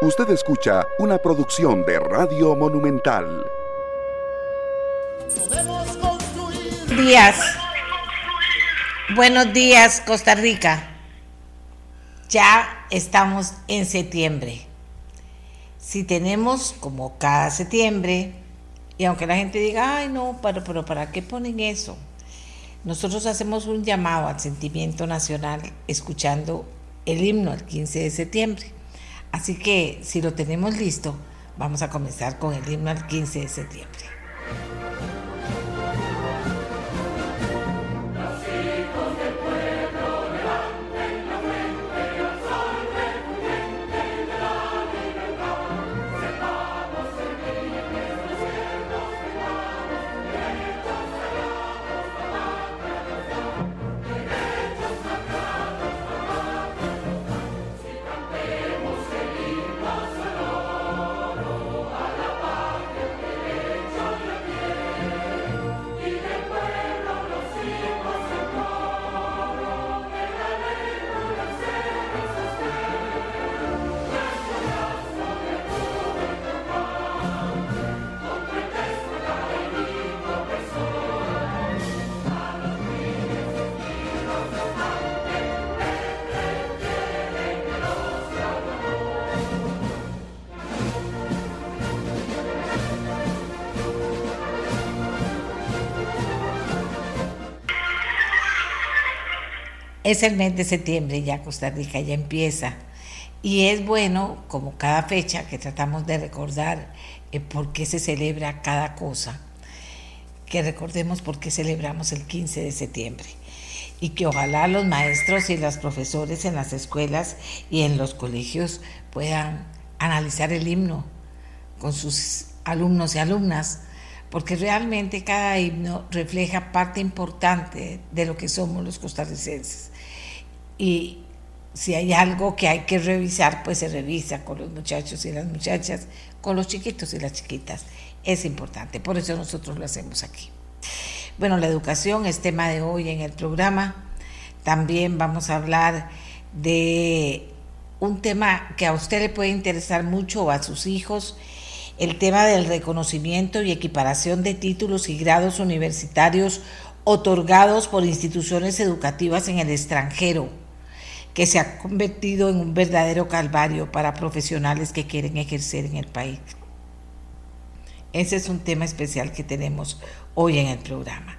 Usted escucha una producción de Radio Monumental. Días. Buenos días, Costa Rica. Ya estamos en septiembre. Si tenemos como cada septiembre, y aunque la gente diga, ay no, pero, pero ¿para qué ponen eso? Nosotros hacemos un llamado al sentimiento nacional escuchando el himno el 15 de septiembre. Así que si lo tenemos listo, vamos a comenzar con el himno al 15 de septiembre. Es el mes de septiembre, ya Costa Rica ya empieza. Y es bueno, como cada fecha, que tratamos de recordar eh, por qué se celebra cada cosa, que recordemos por qué celebramos el 15 de septiembre. Y que ojalá los maestros y los profesores en las escuelas y en los colegios puedan analizar el himno con sus alumnos y alumnas porque realmente cada himno refleja parte importante de lo que somos los costarricenses. Y si hay algo que hay que revisar, pues se revisa con los muchachos y las muchachas, con los chiquitos y las chiquitas. Es importante, por eso nosotros lo hacemos aquí. Bueno, la educación es tema de hoy en el programa. También vamos a hablar de un tema que a usted le puede interesar mucho o a sus hijos el tema del reconocimiento y equiparación de títulos y grados universitarios otorgados por instituciones educativas en el extranjero, que se ha convertido en un verdadero calvario para profesionales que quieren ejercer en el país. Ese es un tema especial que tenemos hoy en el programa.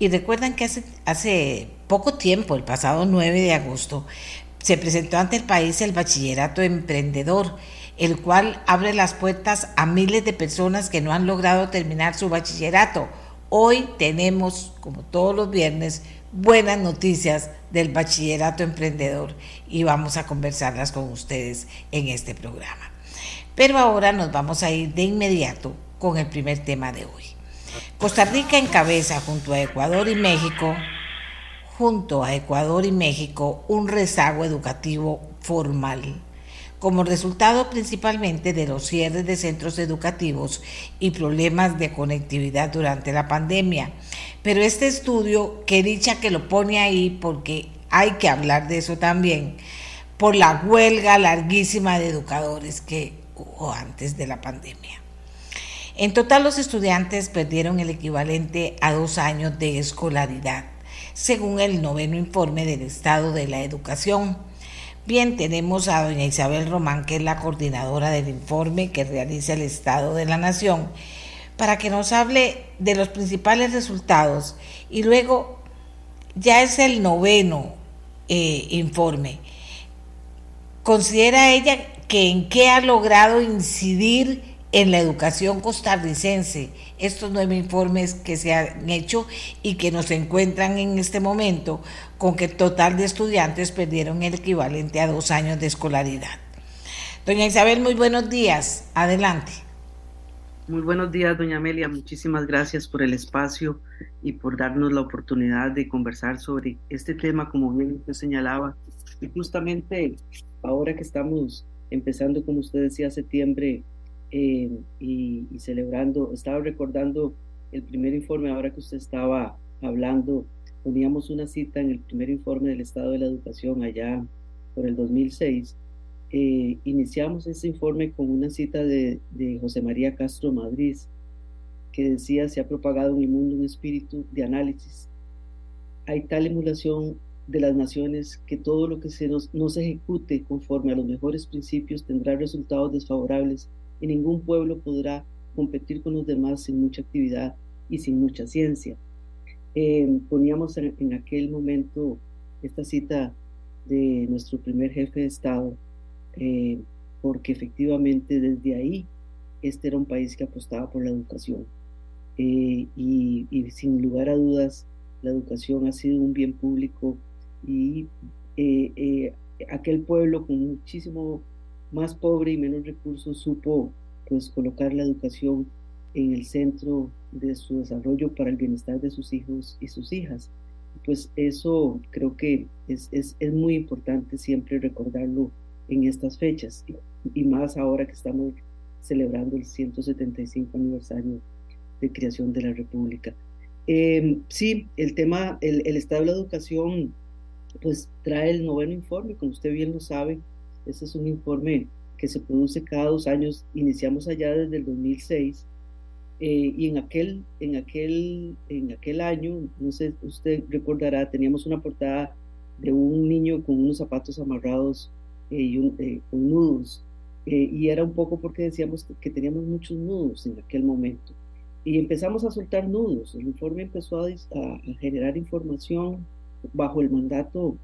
Y recuerdan que hace, hace poco tiempo, el pasado 9 de agosto, se presentó ante el país el bachillerato emprendedor el cual abre las puertas a miles de personas que no han logrado terminar su bachillerato. Hoy tenemos, como todos los viernes, buenas noticias del bachillerato emprendedor y vamos a conversarlas con ustedes en este programa. Pero ahora nos vamos a ir de inmediato con el primer tema de hoy. Costa Rica encabeza junto a Ecuador y México, junto a Ecuador y México, un rezago educativo formal como resultado principalmente de los cierres de centros educativos y problemas de conectividad durante la pandemia. Pero este estudio, que dicha que lo pone ahí porque hay que hablar de eso también, por la huelga larguísima de educadores que hubo antes de la pandemia. En total los estudiantes perdieron el equivalente a dos años de escolaridad, según el noveno informe del Estado de la Educación Bien, tenemos a doña Isabel Román, que es la coordinadora del informe que realiza el Estado de la Nación, para que nos hable de los principales resultados. Y luego, ya es el noveno eh, informe. ¿Considera ella que en qué ha logrado incidir en la educación costarricense estos nueve informes que se han hecho y que nos encuentran en este momento con que total de estudiantes perdieron el equivalente a dos años de escolaridad. Doña Isabel, muy buenos días. Adelante. Muy buenos días, doña Amelia. Muchísimas gracias por el espacio y por darnos la oportunidad de conversar sobre este tema, como bien usted señalaba. Y justamente ahora que estamos empezando, como usted decía, septiembre eh, y, y, celebrando, estaba recordando el primer informe, ahora que usted estaba hablando poníamos una cita en el primer informe del estado de la educación allá por el 2006 eh, iniciamos ese informe con una cita de, de José María Castro Madrid, que decía, se ha propagado en el mundo un espíritu de análisis. Hay tal emulación de las naciones que todo lo que se nos, no se ejecute conforme a los mejores principios tendrá resultados desfavorables y ningún pueblo podrá competir con los demás sin mucha actividad y sin mucha ciencia. Eh, poníamos en, aquel momento esta cita de nuestro primer jefe de Estado, eh, porque efectivamente desde ahí este era un país que apostaba por la educación. Eh, y, y, sin lugar a dudas, la educación ha sido un bien público y aquel pueblo con muchísimo más pobre y menos recursos supo pues colocar la educación en el centro de su desarrollo para el bienestar de sus hijos y sus hijas. Pues eso creo que es, es, es muy importante siempre recordarlo en estas fechas y, más ahora que estamos celebrando el 175 aniversario de creación de la República. Eh, sí, el tema, el, el, estado de la educación, pues trae el noveno informe, como usted bien lo sabe, ese es un informe que se produce cada dos años, iniciamos allá desde el 2006 eh, y en aquel, en, aquel, en aquel año, no sé, usted recordará, teníamos una portada de un niño con unos zapatos amarrados eh, y eh, con nudos. y era un poco porque decíamos que, teníamos muchos nudos en aquel momento. Y empezamos a soltar nudos. El informe empezó a, a generar información bajo el mandato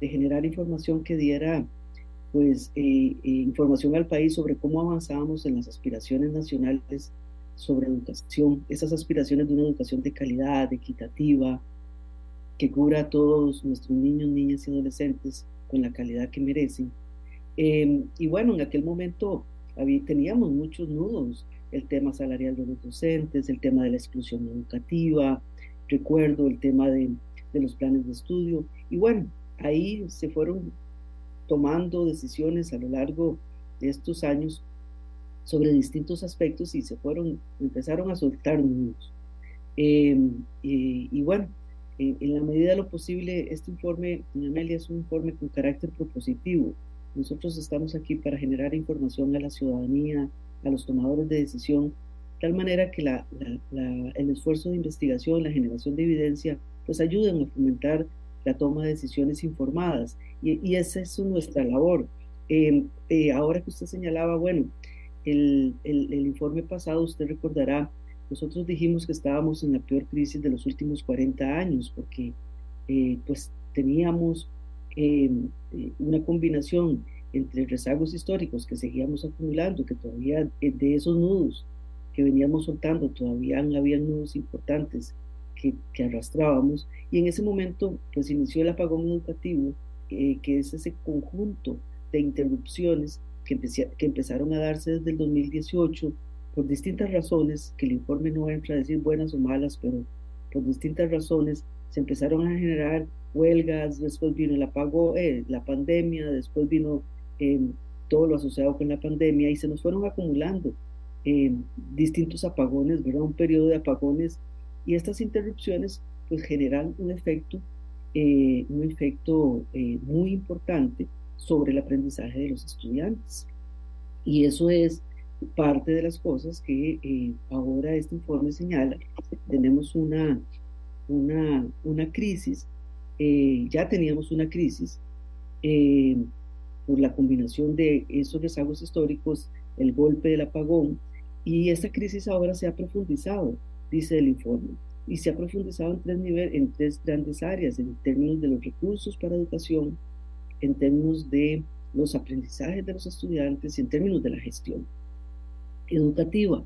de generar información que diera pues información al país sobre cómo avanzábamos en las aspiraciones nacionales sobre educación, esas aspiraciones de una educación de calidad, equitativa, que cubra a todos nuestros niños, niñas y adolescentes con la calidad que merecen. Em, y bueno, en aquel momento había, teníamos muchos nudos, el tema salarial de los docentes, el tema de la exclusión educativa, recuerdo el tema de, de los planes de estudio, y bueno, ahí se fueron tomando decisiones a lo largo de estos años sobre distintos aspectos y se fueron, empezaron a soltar nudos. Em, y, bueno, en, la medida de lo posible, este informe, Amelia, es un informe con carácter propositivo. Nosotros estamos aquí para generar información a la ciudadanía, a los tomadores de decisión, de tal manera que la, el esfuerzo de investigación, la generación de evidencia, pues ayuden a fomentar la toma de decisiones informadas. Y, y esa es nuestra labor. Em, eh, ahora que usted señalaba, bueno, el, el, informe pasado, usted recordará, nosotros dijimos que estábamos en la peor crisis de los últimos 40 años, porque eh, pues teníamos eh, una combinación entre rezagos históricos que seguíamos acumulando, que todavía eh, de esos nudos que veníamos soltando, todavía había nudos importantes que, que, arrastrábamos, y en ese momento pues inició el apagón educativo, que es ese conjunto de interrupciones que, empezaron a darse desde el 2018 por distintas razones, que el informe no entra a decir buenas o malas, pero por distintas razones se empezaron a generar huelgas, después vino el apago, eh, la pandemia, después vino em, todo lo asociado con la pandemia y se nos fueron acumulando em, distintos apagones, ¿verdad? Un periodo de apagones y estas interrupciones pues generan un efecto, eh, un efecto eh, muy importante sobre el aprendizaje de los estudiantes. Y eso es parte de las cosas que eh, ahora este informe señala. Tenemos una, una, una crisis, ya teníamos una crisis por la combinación de esos rezagos históricos, el golpe del apagón, y esta crisis ahora se ha profundizado, dice el informe, y se ha profundizado en tres, niveles, en tres grandes áreas, en términos de los recursos para educación, en términos de los aprendizajes de los estudiantes y en términos de la gestión educativa.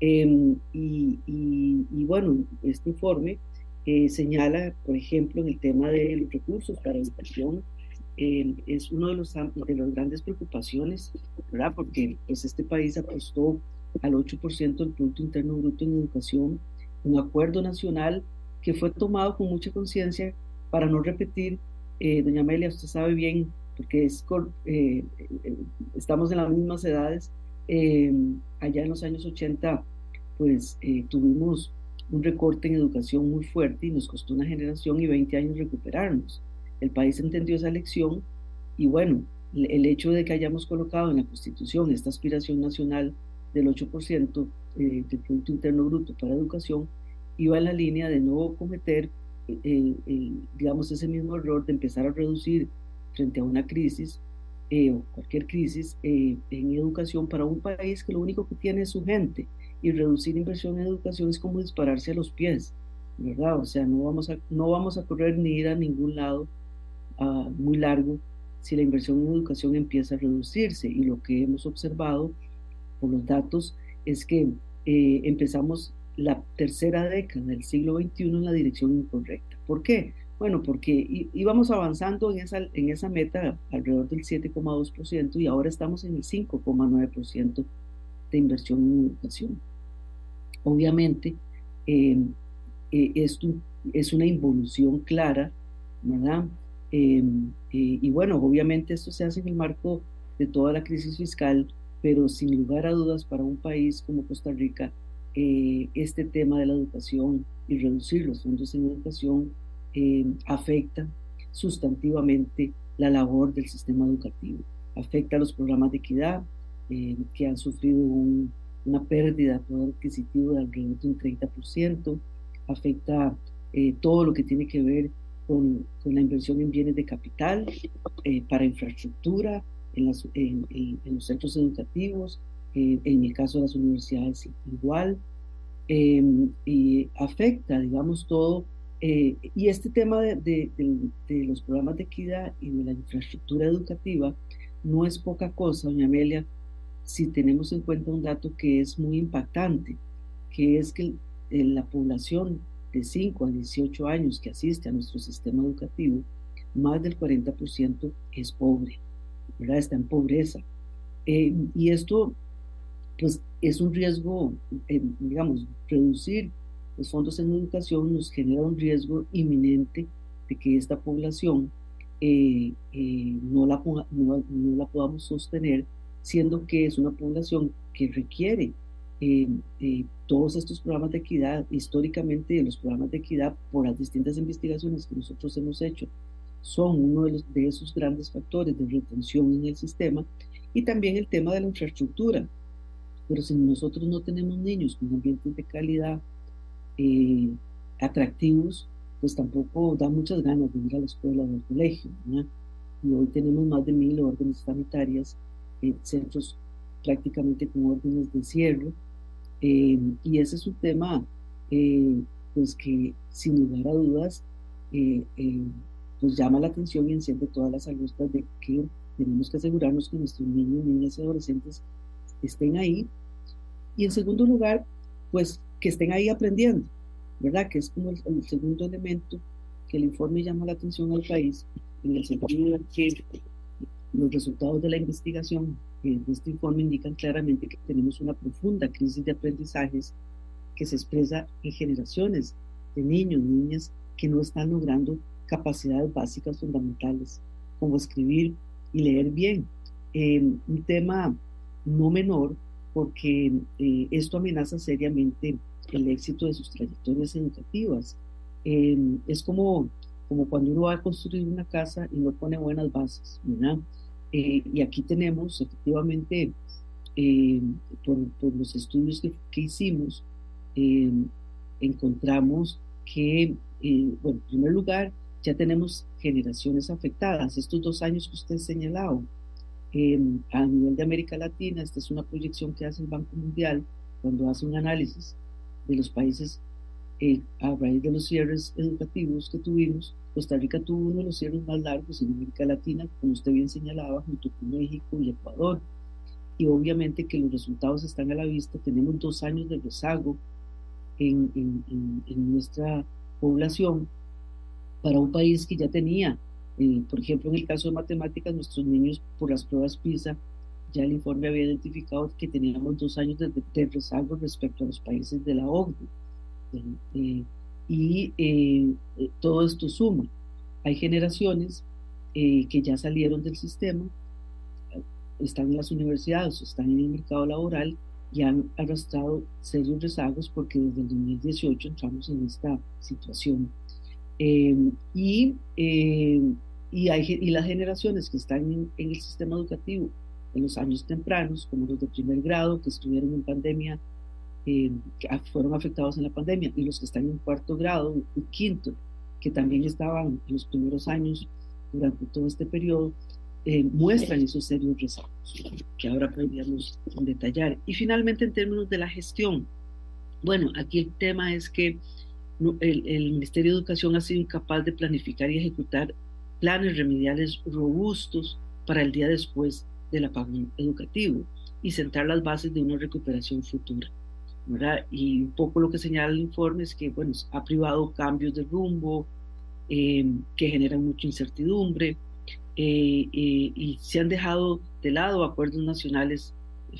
Em, y, bueno, este informe eh, señala, por ejemplo, en el tema de los recursos para educación, em, es uno de los de las grandes preocupaciones, ¿verdad? Porque pues, este país apostó al 8% del Producto Interno Bruto en educación, un acuerdo nacional que fue tomado con mucha conciencia para no repetir eh, doña Amelia, usted sabe bien, porque es, eh, eh, estamos en las mismas edades, allá en los años 80, pues tuvimos un recorte en educación muy fuerte y nos costó una generación y 20 años recuperarnos. El país entendió esa lección y bueno, el hecho de que hayamos colocado en la Constitución esta aspiración nacional del 8% eh, del Producto Interno Bruto para educación iba en la línea de no cometer, eh, eh, digamos, ese mismo error de empezar a reducir frente a una crisis o cualquier crisis en educación para un país que lo único que tiene es su gente y reducir inversión en educación es como dispararse a los pies, ¿verdad? O sea, no vamos a, no vamos a correr ni ir a ningún lado uh, muy largo si la inversión en educación empieza a reducirse. Y lo que hemos observado por los datos es que eh, empezamos la tercera década del siglo XXI en la dirección incorrecta. ¿Por qué? Bueno, porque íbamos avanzando en esa, en esa meta alrededor del 7,2% y ahora estamos en el 5,9% de inversión en educación. Obviamente, eh, eh, esto es una involución clara, ¿verdad? Eh, y bueno, obviamente esto se hace en el marco de toda la crisis fiscal, pero sin lugar a dudas para un país como Costa Rica, eh, este tema de la educación y reducir los fondos en educación em, afecta sustantivamente la labor del sistema educativo, afecta a los programas de equidad em, que han sufrido una pérdida de poder adquisitivo de alrededor de un 30%, afecta eh, todo lo que tiene que ver con, la inversión en bienes de capital, eh, para infraestructura, en, los centros educativos, eh, en el caso de las universidades igual, em, y afecta, digamos, todo. Eh, y este tema de, los programas de equidad y de la infraestructura educativa no es poca cosa, doña Amelia, si tenemos en cuenta un dato que es muy impactante, que es que la población de 5 a 18 años que asiste a nuestro sistema educativo, más del 40% es pobre, ¿verdad? Está en pobreza. Eh, y esto, pues, es un riesgo, eh, digamos, reducir los fondos en educación nos genera un riesgo inminente de que esta población eh, no, la, no, no la podamos sostener, siendo que es una población que requiere todos estos programas de equidad, históricamente los programas de equidad, por las distintas investigaciones que nosotros hemos hecho, son uno de, los, de esos grandes factores de retención en el sistema y también el tema de la infraestructura. Pero si nosotros no tenemos niños con ambientes de calidad eh, atractivos, pues tampoco da muchas ganas de ir a la escuela o al colegio. Y hoy tenemos más de mil órdenes sanitarias, en centros prácticamente con órdenes de cierre, eh, y ese es un tema eh, pues que sin lugar a dudas eh, pues llama la atención y enciende todas las alertas de que tenemos que asegurarnos que nuestros niños, niñas y adolescentes estén ahí. Y en segundo lugar, pues que estén ahí aprendiendo, ¿verdad? Que es como el, segundo elemento que el informe llama la atención al país, en el sentido de que los resultados de la investigación en este informe indican claramente que tenemos una profunda crisis de aprendizajes que se expresa en generaciones de niños, niñas que no están logrando capacidades básicas fundamentales como escribir y leer bien. Em, un tema no menor porque eh, esto amenaza seriamente el éxito de sus trayectorias educativas. Em, es como, como cuando uno va a construir una casa y no pone buenas bases, ¿verdad? Eh, y aquí tenemos efectivamente, eh, por, los estudios que, hicimos, eh, encontramos que, bueno, en primer lugar, ya tenemos generaciones afectadas. Estos dos años que usted señalado, a nivel de América Latina, esta es una proyección que hace el Banco Mundial cuando hace un análisis de los países a raíz de los cierres educativos que tuvimos Costa Rica tuvo uno de los cierres más largos en América Latina, como usted bien señalaba, junto con México y Ecuador. Y obviamente que los resultados están a la vista. Tenemos dos años de rezago en, en, nuestra población para un país que ya tenía, eh, por ejemplo, en el caso de matemáticas, nuestros niños por las pruebas PISA, ya el informe había identificado que teníamos dos años de, rezago respecto a los países de la OCDE. Eh, y eh, eh, todo esto suma. Hay generaciones eh, que ya salieron del sistema, están en las universidades, están en el mercado laboral y han arrastrado serios rezagos porque desde el 2018 entramos en esta situación. Y y, hay, y las generaciones que están en, el sistema educativo en los años tempranos, como los de primer grado que estuvieron en pandemia, eh, que fueron afectados en la pandemia, y los que están en cuarto grado y quinto, que también estaban en los primeros años durante todo este periodo, eh, muestran esos serios rezagos que ahora podríamos detallar. Y finalmente, en términos de la gestión, bueno, aquí el tema es que el, Ministerio de Educación ha sido incapaz de planificar y ejecutar planes remediales robustos para el día después del apagón educativo y sentar las bases de una recuperación futura. Y un poco lo que señala el informe es que bueno, ha privado cambios de rumbo eh, que generan mucha incertidumbre eh, eh, y se han dejado de lado acuerdos nacionales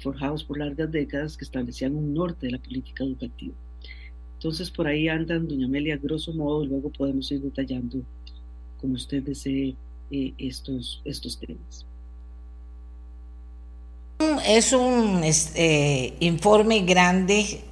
forjados por largas décadas que establecían un norte de la política educativa. Entonces por ahí andan, doña Amelia, grosso modo, luego podemos ir detallando como usted desee eh, estos, estos temas. Es un este, informe grande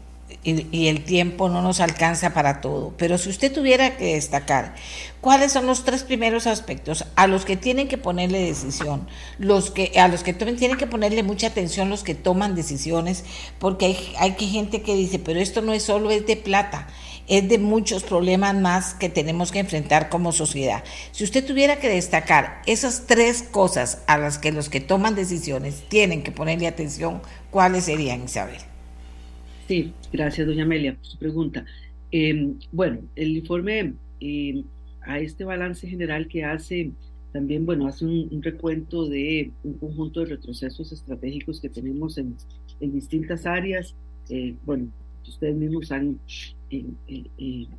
y, el tiempo no nos alcanza para todo, pero si usted tuviera que destacar, ¿cuáles son los tres primeros aspectos a los que tienen que ponerle decisión, los que, a los que tienen que ponerle mucha atención los que toman decisiones, porque hay, hay gente que dice, pero esto no es solo es de plata, es de muchos problemas más que tenemos que enfrentar como sociedad. Si usted tuviera que destacar esas tres cosas a las que los que toman decisiones tienen que ponerle atención, ¿cuáles serían, Isabel? Sí, gracias, doña Amelia, por su pregunta. Em, bueno, el informe em, a este balance general que hace también, bueno, hace un, recuento de un conjunto de retrocesos estratégicos que tenemos en, en distintas áreas. Eh, bueno, ustedes mismos han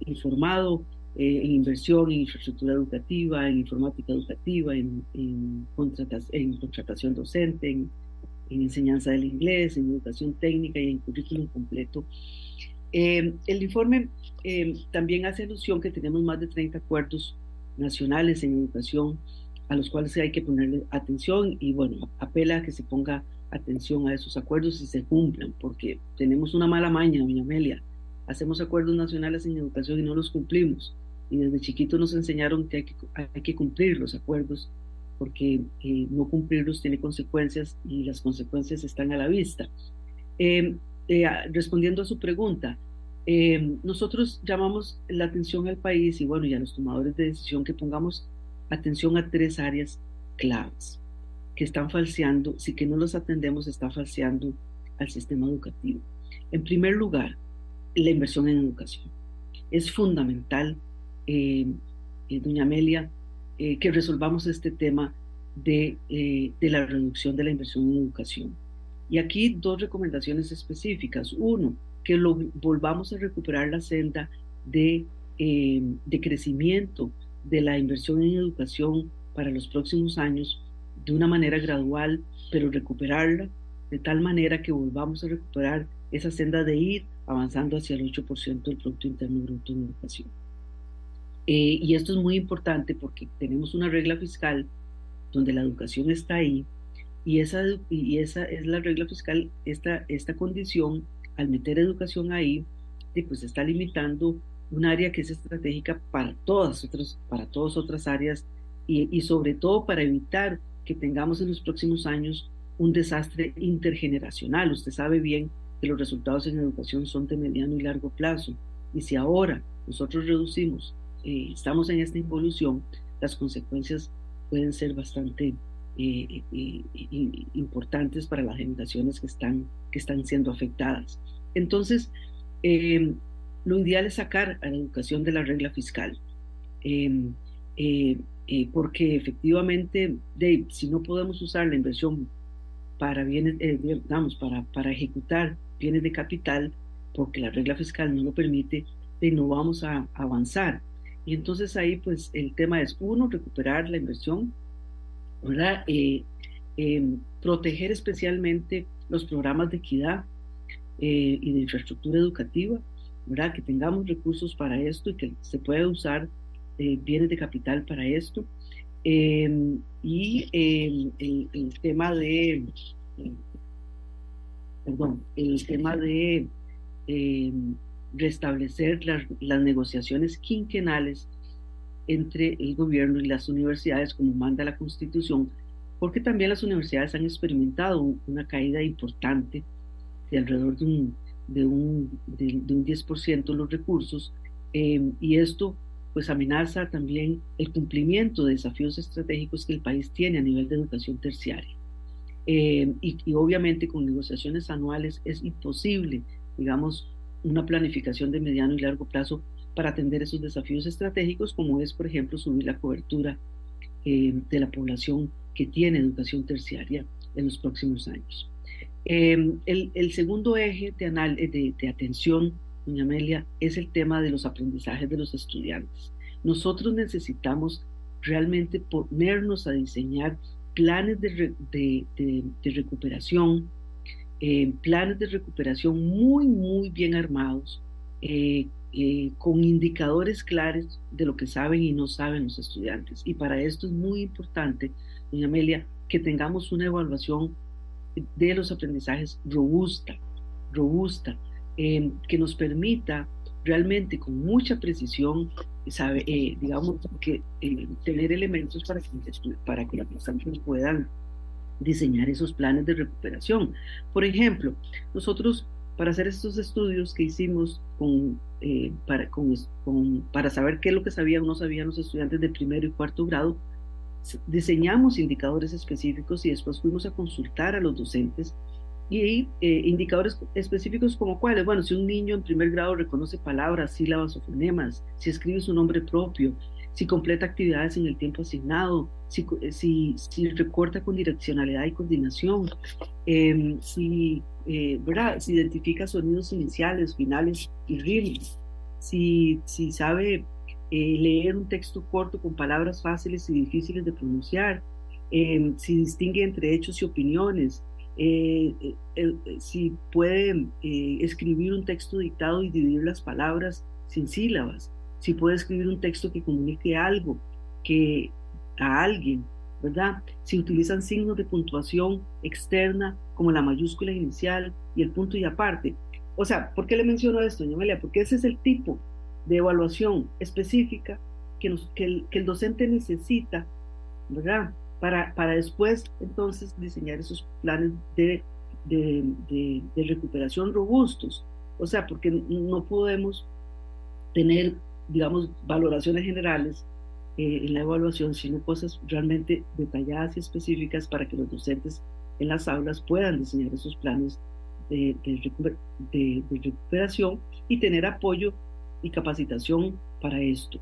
informado eh, en inversión en infraestructura educativa, en informática educativa, en, en, contratación docente, en, enseñanza del inglés, en educación técnica y en currículum completo. Eh, el informe eh, también hace alusión que tenemos más de 30 acuerdos nacionales en educación a los cuales hay que ponerle atención y bueno, apela a que se ponga atención a esos acuerdos y se cumplan, porque tenemos una mala maña, doña Amelia, hacemos acuerdos nacionales en educación y no los cumplimos. Y desde chiquitos nos enseñaron que, hay que cumplir los acuerdos porque eh, no cumplirlos tiene consecuencias y las consecuencias están a la vista. Em, eh, respondiendo a su pregunta, em, nosotros llamamos la atención al país y bueno, y a los tomadores de decisión que pongamos atención a tres áreas claves que están falseando, si que no los atendemos, está falseando al sistema educativo. En primer lugar, la inversión en educación. Es fundamental, eh, eh, doña Amelia, eh, que resolvamos este tema de, de, la reducción de la inversión en educación. Y aquí dos recomendaciones específicas. Uno, que lo, volvamos a recuperar la senda de, de crecimiento de la inversión en educación para los próximos años de una manera gradual, pero recuperarla de tal manera que volvamos a recuperar esa senda de ir avanzando hacia el 8% del Producto Interno Bruto en educación. Eh, y esto es muy importante porque tenemos una regla fiscal donde la educación está ahí y esa, y esa es la regla fiscal, esta, esta condición, al meter educación ahí, pues está limitando un área que es estratégica para todas otras, para todas otras áreas y, y sobre todo para evitar que tengamos en los próximos años un desastre intergeneracional. Usted sabe bien que los resultados en educación son de mediano y largo plazo. Y si ahora nosotros reducimos, eh, estamos en esta involución, las consecuencias pueden ser bastante eh, eh, importantes para las generaciones que están, que están siendo afectadas. Entonces, lo ideal es sacar a la educación de la regla fiscal. porque efectivamente, si no podemos usar la inversión para bienes, digamos, para, para ejecutar bienes de capital, porque la regla fiscal no lo permite, y no vamos a avanzar. Y entonces ahí pues el tema es, uno, recuperar la inversión, ¿verdad? Eh, em, proteger especialmente los programas de equidad eh, y de infraestructura educativa, ¿verdad? Que tengamos recursos para esto y que se pueda usar eh, bienes de capital para esto. Em, y el, el, tema de perdón, el tema de restablecer las, negociaciones quinquenales entre el gobierno y las universidades, como manda la Constitución, porque también las universidades han experimentado una caída importante de alrededor de un, de un, de, un 10% los recursos, eh, y esto pues amenaza también el cumplimiento de desafíos estratégicos que el país tiene a nivel de educación terciaria. Eh, y, y, obviamente con negociaciones anuales es imposible, digamos, una planificación de mediano y largo plazo para atender esos desafíos estratégicos, como es, por ejemplo, subir la cobertura eh, de la población que tiene educación terciaria en los próximos años. Eh, el, segundo eje de, de, de, atención, doña Amelia, es el tema de los aprendizajes de los estudiantes. Nosotros necesitamos realmente ponernos a diseñar planes de, de recuperación, eh, planes de recuperación muy, muy bien armados, eh, eh, con indicadores claros de lo que saben y no saben los estudiantes. Y para esto es muy importante, doña Amelia, que tengamos una evaluación de los aprendizajes robusta, robusta, eh, que nos permita realmente con mucha precisión, sabe, eh, digamos, que tener elementos para que, para que las personas puedan diseñar esos planes de recuperación. Por ejemplo, nosotros para hacer estos estudios que hicimos eh, para, para saber qué es lo que sabían o no sabían los estudiantes de primero y cuarto grado, diseñamos indicadores específicos y después fuimos a consultar a los docentes y eh, indicadores específicos como cuáles, bueno, si un niño en primer grado reconoce palabras, sílabas o fonemas, si escribe su nombre propio, si completa actividades en el tiempo asignado, si, eh, si, si recorta con direccionalidad y coordinación, em, si, eh, si identifica sonidos iniciales, finales y ritmos, si, si sabe eh, leer un texto corto con palabras fáciles y difíciles de pronunciar, em, si distingue entre hechos y opiniones, si puede escribir un texto dictado y dividir las palabras sin sílabas, si puede escribir un texto que comunique algo que a alguien, ¿verdad? Si utilizan signos de puntuación externa como la mayúscula inicial y el punto y aparte. O sea, ¿por qué le menciono esto, doña Amelia? Porque ese es el tipo de evaluación específica que, nos, que, el, que el docente necesita, ¿verdad? Para, para después entonces diseñar esos planes de, de, recuperación robustos. O sea, porque no podemos tener digamos, valoraciones generales eh, en la evaluación, sino cosas realmente detalladas y específicas para que los docentes en las aulas puedan diseñar esos planes de, de, recuperación y tener apoyo y capacitación para esto.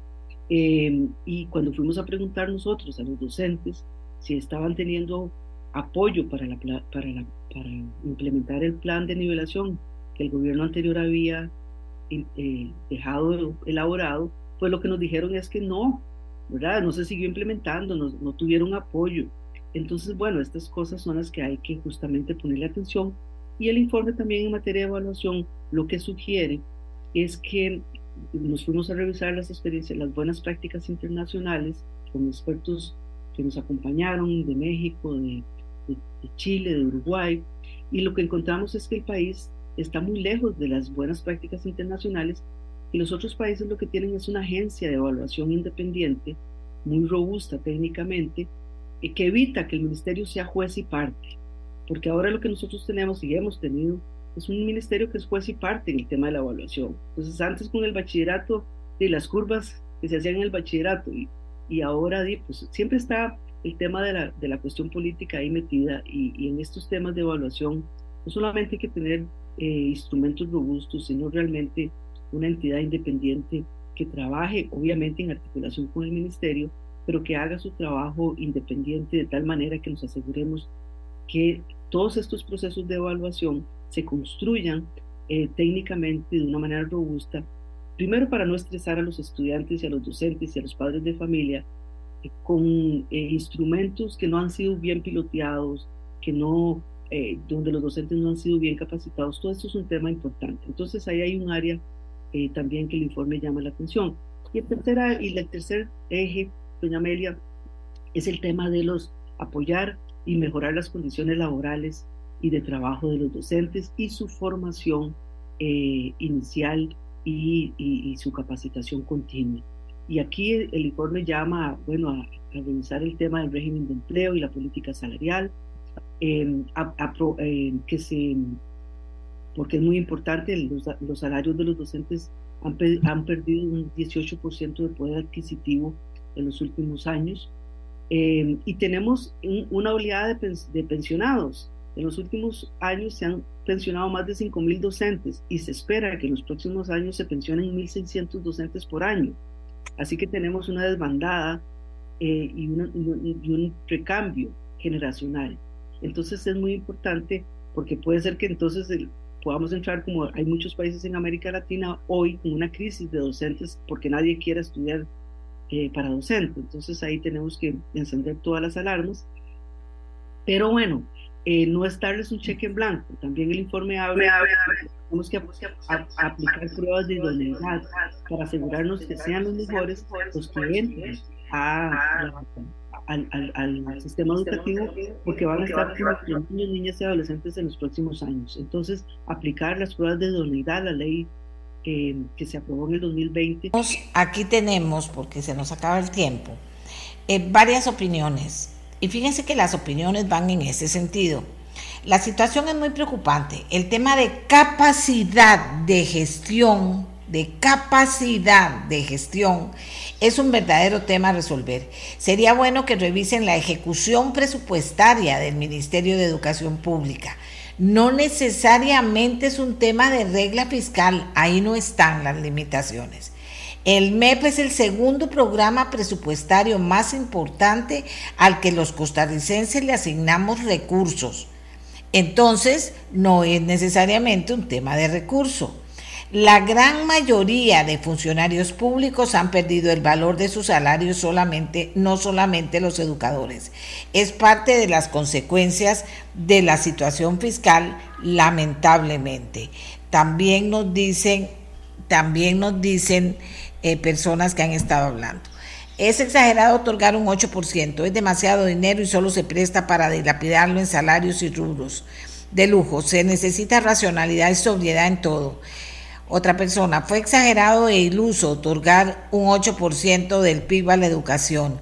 Eh, y cuando fuimos a preguntar nosotros a los docentes si estaban teniendo apoyo para, la, para, la, para implementar el plan de nivelación que el gobierno anterior había dejado elaborado, pues lo que nos dijeron es que no, ¿verdad? No se siguió implementando, no, no tuvieron apoyo. Entonces, bueno, estas cosas son las que hay que justamente ponerle atención. Y el informe también en materia de evaluación lo que sugiere es que nos fuimos a revisar las experiencias, las buenas prácticas internacionales con expertos que nos acompañaron de México, de Chile, de Uruguay, y lo que encontramos es que el país está muy lejos de las buenas prácticas internacionales y los otros países lo que tienen es una agencia de evaluación independiente, muy robusta técnicamente, y que evita que el ministerio sea juez y parte. Porque ahora lo que nosotros tenemos y hemos tenido es un ministerio que es juez y parte en el tema de la evaluación. Entonces antes con el bachillerato, de las curvas que se hacían en el bachillerato y, y ahora pues, siempre está el tema de la, de la cuestión política ahí metida y, y en estos temas de evaluación no solamente hay que tener eh, instrumentos robustos, sino realmente una entidad independiente que trabaje, obviamente en articulación con el ministerio, pero que haga su trabajo independiente de tal manera que nos aseguremos que todos estos procesos de evaluación se construyan eh, técnicamente de una manera robusta, primero para no estresar a los estudiantes y a los docentes y a los padres de familia, eh, con instrumentos que no han sido bien piloteados, que no eh, donde los docentes no han sido bien capacitados. Todo esto es un tema importante. Entonces ahí hay un área eh, también que el informe llama la atención. Y el, tercer, y el tercer eje, doña Amelia, es el tema de los apoyar y mejorar las condiciones laborales y de trabajo de los docentes y su formación eh, inicial y, su capacitación continua. Y aquí el informe llama, bueno, a, revisar el tema del régimen de empleo y la política salarial, em, em, que se, porque es muy importante, los, los salarios de los docentes han, han perdido un 18% de poder adquisitivo en los últimos años. Em, y tenemos una oleada de, de, pensionados. En los últimos años se han pensionado más de 5.000 docentes y se espera que en los próximos años se pensionen 1.600 docentes por año. Así que tenemos una desbandada eh, y, y, un recambio generacional. Entonces es muy importante porque puede ser que entonces podamos entrar como hay muchos países en América Latina hoy con una crisis de docentes porque nadie quiere estudiar eh, para docente. Entonces ahí tenemos que encender todas las alarmas. Pero bueno, eh, no es darles un cheque en blanco. También el informe habla tenemos que aplicar pruebas de idoneidad para asegurarnos que sean los mejores los que entren al, al, sistema educativo porque van a estar con niños, niñas y adolescentes en los próximos años. Entonces, aplicar las pruebas de idoneidad, la ley que se aprobó en el 2020. Aquí tenemos, porque se nos acaba el tiempo, eh, varias opiniones. Y fíjense que las opiniones van en ese sentido. La situación es muy preocupante. El tema de capacidad de gestión, de capacidad de gestión, es un verdadero tema a resolver. Sería bueno que revisen la ejecución presupuestaria del Ministerio de Educación Pública no necesariamente es un tema de regla fiscal, ahí no están las limitaciones. El MEP es el segundo programa presupuestario más importante al que los costarricenses le asignamos recursos. Entonces, no es necesariamente un tema de recursos. La gran mayoría de funcionarios públicos han perdido el valor de sus salarios solamente, no solamente los educadores. Es parte de las consecuencias de la situación fiscal, lamentablemente. También nos dicen, también nos dicen eh, personas que han estado hablando. Es exagerado otorgar un 8%, es demasiado dinero y solo se presta para dilapidarlo en salarios y rubros de lujo. Se necesita racionalidad y sobriedad en todo. Otra persona, fue exagerado e iluso otorgar un 8% del PIB a la educación.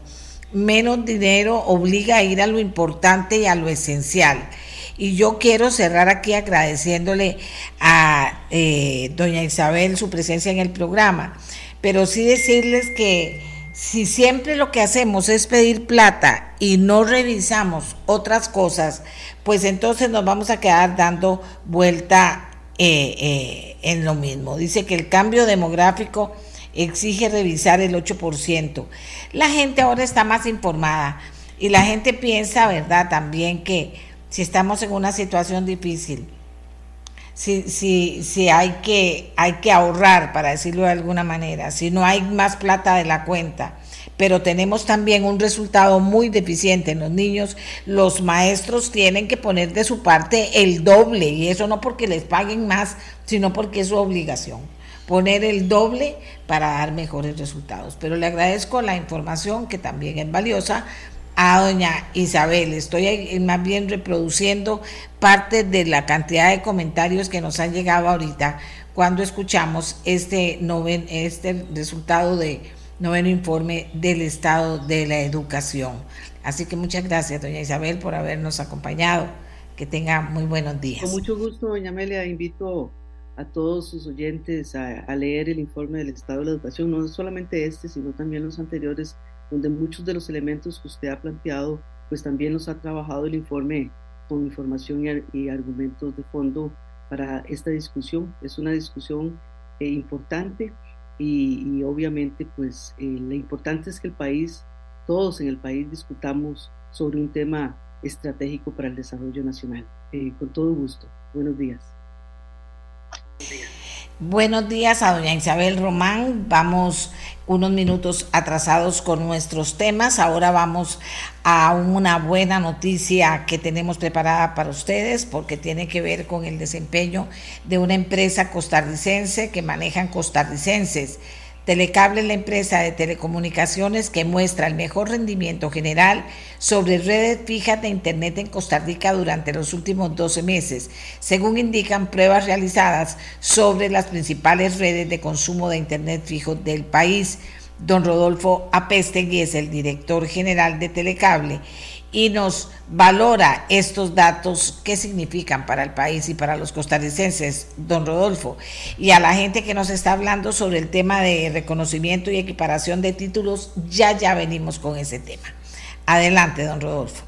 Menos dinero obliga a ir a lo importante y a lo esencial. Y yo quiero cerrar aquí agradeciéndole a eh, doña Isabel su presencia en el programa, pero sí decirles que si siempre lo que hacemos es pedir plata y no revisamos otras cosas, pues entonces nos vamos a quedar dando vuelta eh, eh, en lo mismo. Dice que el cambio demográfico exige revisar el 8%. La gente ahora está más informada y la gente piensa, ¿verdad? También que si estamos en una situación difícil, si, si, si hay, que, hay que ahorrar, para decirlo de alguna manera, si no hay más plata de la cuenta, pero tenemos también un resultado muy deficiente en los niños, los maestros tienen que poner de su parte el doble, y eso no porque les paguen más, sino porque es su obligación. Poner el doble para dar mejores resultados. Pero le agradezco la información que también es valiosa a doña Isabel. Estoy más bien reproduciendo parte de la cantidad de comentarios que nos han llegado ahorita cuando escuchamos este, noven, este resultado de noveno informe del estado de la educación. Así que muchas gracias, doña Isabel, por habernos acompañado. Que tenga muy buenos días. Con mucho gusto, doña Amelia. Invito a todos sus oyentes a, leer el informe del estado de la educación, no solamente este, sino también los anteriores, donde muchos de los elementos que usted ha planteado, pues también los ha trabajado el informe con información y, argumentos de fondo para esta discusión. Es una discusión eh, importante y, obviamente pues eh, lo importante es que el país, todos en el país discutamos sobre un tema estratégico para el desarrollo nacional. Eh, con todo gusto. Buenos días. Buenos días a doña Isabel Román. Vamos unos minutos atrasados con nuestros temas. Ahora vamos a una buena noticia que tenemos preparada para ustedes porque tiene que ver con el desempeño de una empresa costarricense que manejan costarricenses Telecable es la empresa de telecomunicaciones que muestra el mejor rendimiento general sobre redes fijas de Internet en Costa Rica durante los últimos 12 meses, según indican pruebas realizadas sobre las principales redes de consumo de Internet fijo del país. Don Rodolfo Apestegui es el director general de Telecable y nos valora estos datos, qué significan para el país y para los costarricenses, don Rodolfo, y a la gente que nos está hablando sobre el tema de reconocimiento y equiparación de títulos, ya ya venimos con ese tema. Adelante, don Rodolfo.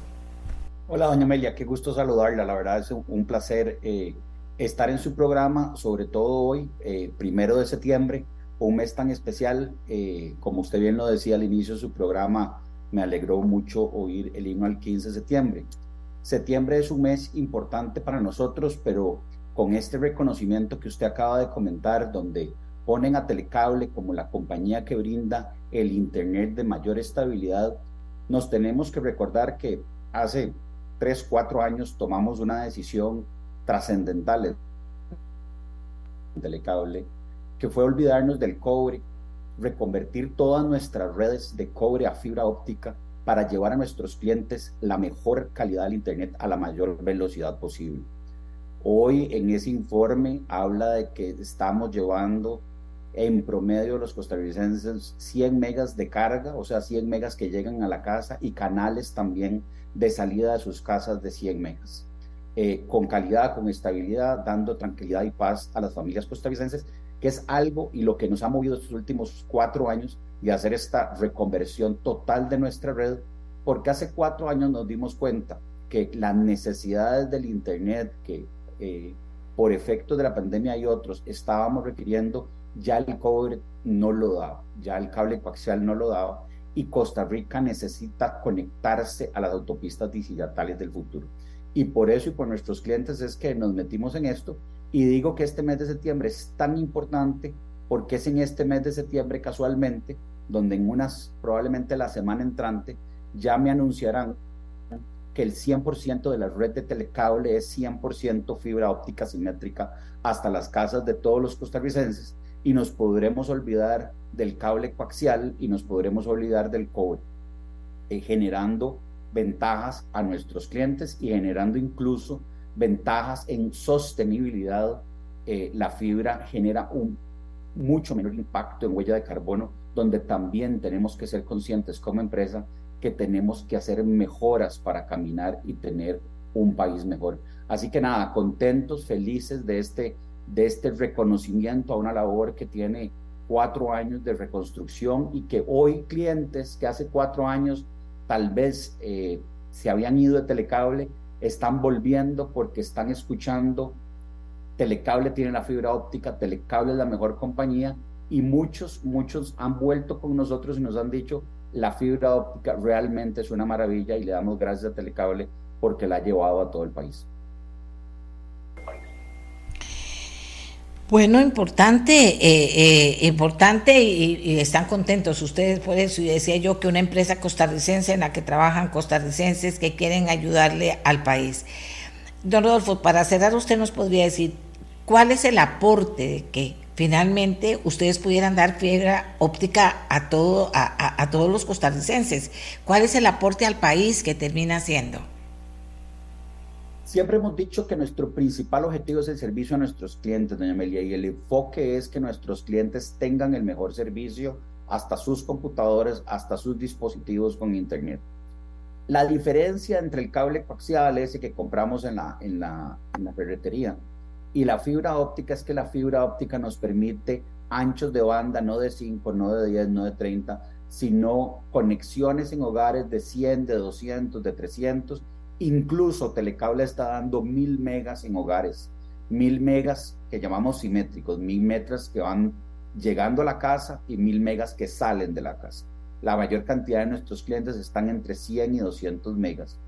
Hola, doña Amelia, qué gusto saludarla, la verdad es un placer eh, estar en su programa, sobre todo hoy, eh, primero de septiembre, un mes tan especial, eh, como usted bien lo decía al inicio de su programa, me alegró mucho oír el himno al 15 de septiembre. Septiembre es un mes importante para nosotros, pero con este reconocimiento que usted acaba de comentar, donde ponen a Telecable como la compañía que brinda el Internet de mayor estabilidad, nos tenemos que recordar que hace tres, cuatro años tomamos una decisión trascendental en Telecable, que fue olvidarnos del cobre, reconvertir todas nuestras redes de cobre a fibra óptica para llevar a nuestros clientes la mejor calidad del Internet a la mayor velocidad posible. Hoy en ese informe habla de que estamos llevando en promedio los costarricenses 100 megas de carga, o sea, 100 megas que llegan a la casa y canales también de salida de sus casas de 100 megas. Eh, con calidad, con estabilidad, dando tranquilidad y paz a las familias costarricenses que es algo y lo que nos ha movido estos últimos cuatro años de hacer esta reconversión total de nuestra red, porque hace cuatro años nos dimos cuenta que las necesidades del Internet, que eh, por efecto de la pandemia y otros estábamos requiriendo, ya el cobre no lo daba, ya el cable coaxial no lo daba, y Costa Rica necesita conectarse a las autopistas digitales del futuro. Y por eso y por nuestros clientes es que nos metimos en esto y digo que este mes de septiembre es tan importante porque es en este mes de septiembre casualmente, donde en unas, probablemente la semana entrante, ya me anunciarán que el 100% de la red de telecable es 100% fibra óptica simétrica hasta las casas de todos los costarricenses y nos podremos olvidar del cable coaxial y nos podremos olvidar del cobre, eh, generando ventajas a nuestros clientes y generando incluso ventajas en sostenibilidad, eh, la fibra genera un mucho menor impacto en huella de carbono, donde también tenemos que ser conscientes como empresa que tenemos que hacer mejoras para caminar y tener un país mejor. Así que nada, contentos, felices de este, de este reconocimiento a una labor que tiene cuatro años de reconstrucción y que hoy clientes que hace cuatro años tal vez eh, se habían ido de telecable están volviendo porque están escuchando. Telecable tiene la fibra óptica, Telecable es la mejor compañía y muchos, muchos han vuelto con nosotros y nos han dicho, la fibra óptica realmente es una maravilla y le damos gracias a Telecable porque la ha llevado a todo el país. Bueno, importante, eh, eh, importante y, están contentos ustedes por eso. Y decía yo que una empresa costarricense en la que trabajan costarricenses que quieren ayudarle al país. Don Rodolfo, para cerrar, usted nos podría decir cuál es el aporte de que finalmente ustedes pudieran dar fibra óptica a, todo, a, a todos los costarricenses. ¿Cuál es el aporte al país que termina siendo? Siempre hemos dicho que nuestro principal objetivo es el servicio a nuestros clientes, doña Amelia, y el enfoque es que nuestros clientes tengan el mejor servicio hasta sus computadores, hasta sus dispositivos con Internet. La diferencia entre el cable coaxial ese que compramos en la, en la, en la ferretería y la fibra óptica es que la fibra óptica nos permite anchos de banda no de 5, no de 10, no de 30, sino conexiones en hogares de 100, de 200, de 300 Incluso Telecable está dando mil megas en hogares, mil megas que llamamos simétricos, mil metros que van llegando a la casa y mil megas que salen de la casa. La mayor cantidad de nuestros clientes están entre 100 y 200 megas.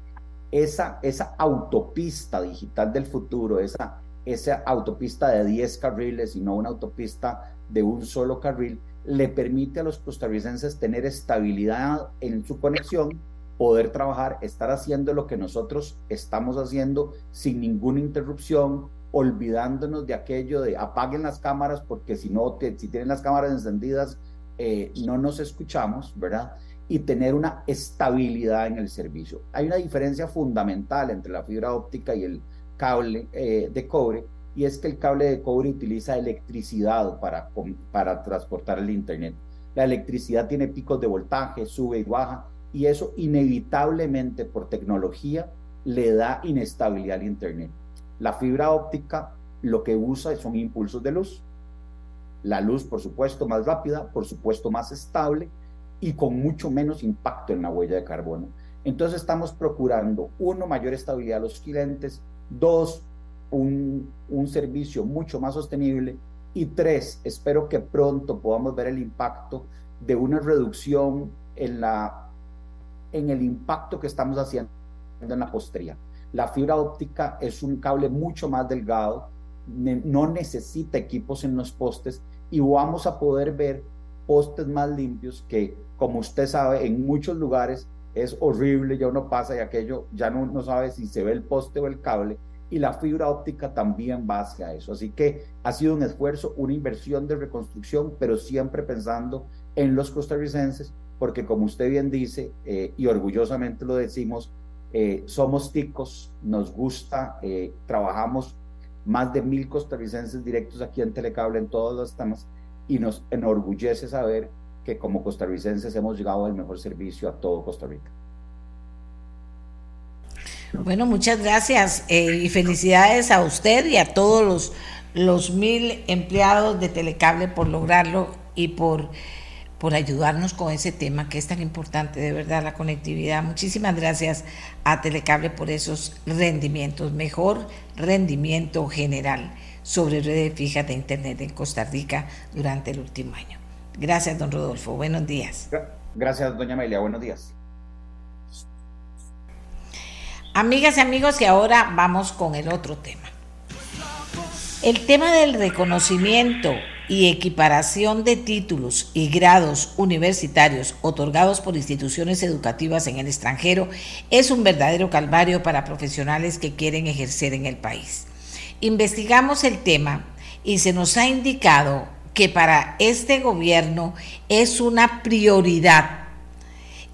Esa, esa autopista digital del futuro, esa, esa autopista de 10 carriles y no una autopista de un solo carril, le permite a los costarricenses tener estabilidad en su conexión poder trabajar, estar haciendo lo que nosotros estamos haciendo sin ninguna interrupción, olvidándonos de aquello de apaguen las cámaras porque si no, si tienen las cámaras encendidas, eh, no nos escuchamos, ¿verdad? Y tener una estabilidad en el servicio. Hay una diferencia fundamental entre la fibra óptica y el cable eh, de cobre, y es que el cable de cobre utiliza electricidad para, para transportar el Internet La electricidad tiene picos de voltaje, sube y baja, y eso inevitablemente por tecnología le da inestabilidad al Internet. La fibra óptica lo que usa son impulsos de luz. La luz, por supuesto, más rápida, por supuesto, más estable y con mucho menos impacto en la huella de carbono. Entonces estamos procurando, uno, mayor estabilidad a los clientes, dos, un, un servicio mucho más sostenible y tres, espero que pronto podamos ver el impacto de una reducción en, la, en el impacto que estamos haciendo en la postería. La fibra óptica es un cable mucho más delgado, no necesita equipos en los postes y vamos a poder ver postes más limpios que, como usted sabe, en muchos lugares es horrible, ya uno pasa y aquello ya no, no sabe si se ve el poste o el cable y la fibra óptica también va hacia eso. Así que ha sido un esfuerzo, una inversión de reconstrucción, pero siempre pensando en los costarricenses, porque como usted bien dice, eh, y orgullosamente lo decimos, eh, somos ticos, nos gusta, eh, trabajamos más de mil costarricenses directos aquí en Telecable en todos los temas y nos enorgullece saber que como costarricenses hemos llegado al mejor servicio a todo Costa Rica. Bueno, muchas gracias y felicidades a usted y a todos los, los mil empleados de Telecable por lograrlo y por por ayudarnos con ese tema que es tan importante, de verdad, la conectividad. Muchísimas gracias a Telecable por esos rendimientos, mejor rendimiento general sobre redes fijas de Internet en Costa Rica durante el último año. Gracias, don Rodolfo. Buenos días. Gracias, doña Amelia. Buenos días. Amigas y amigos, y ahora vamos con el otro tema. El tema del reconocimiento y equiparación de títulos y grados universitarios otorgados por instituciones educativas en el extranjero es un verdadero calvario para profesionales que quieren ejercer en el país. Investigamos el tema y se nos ha indicado que para este gobierno es una prioridad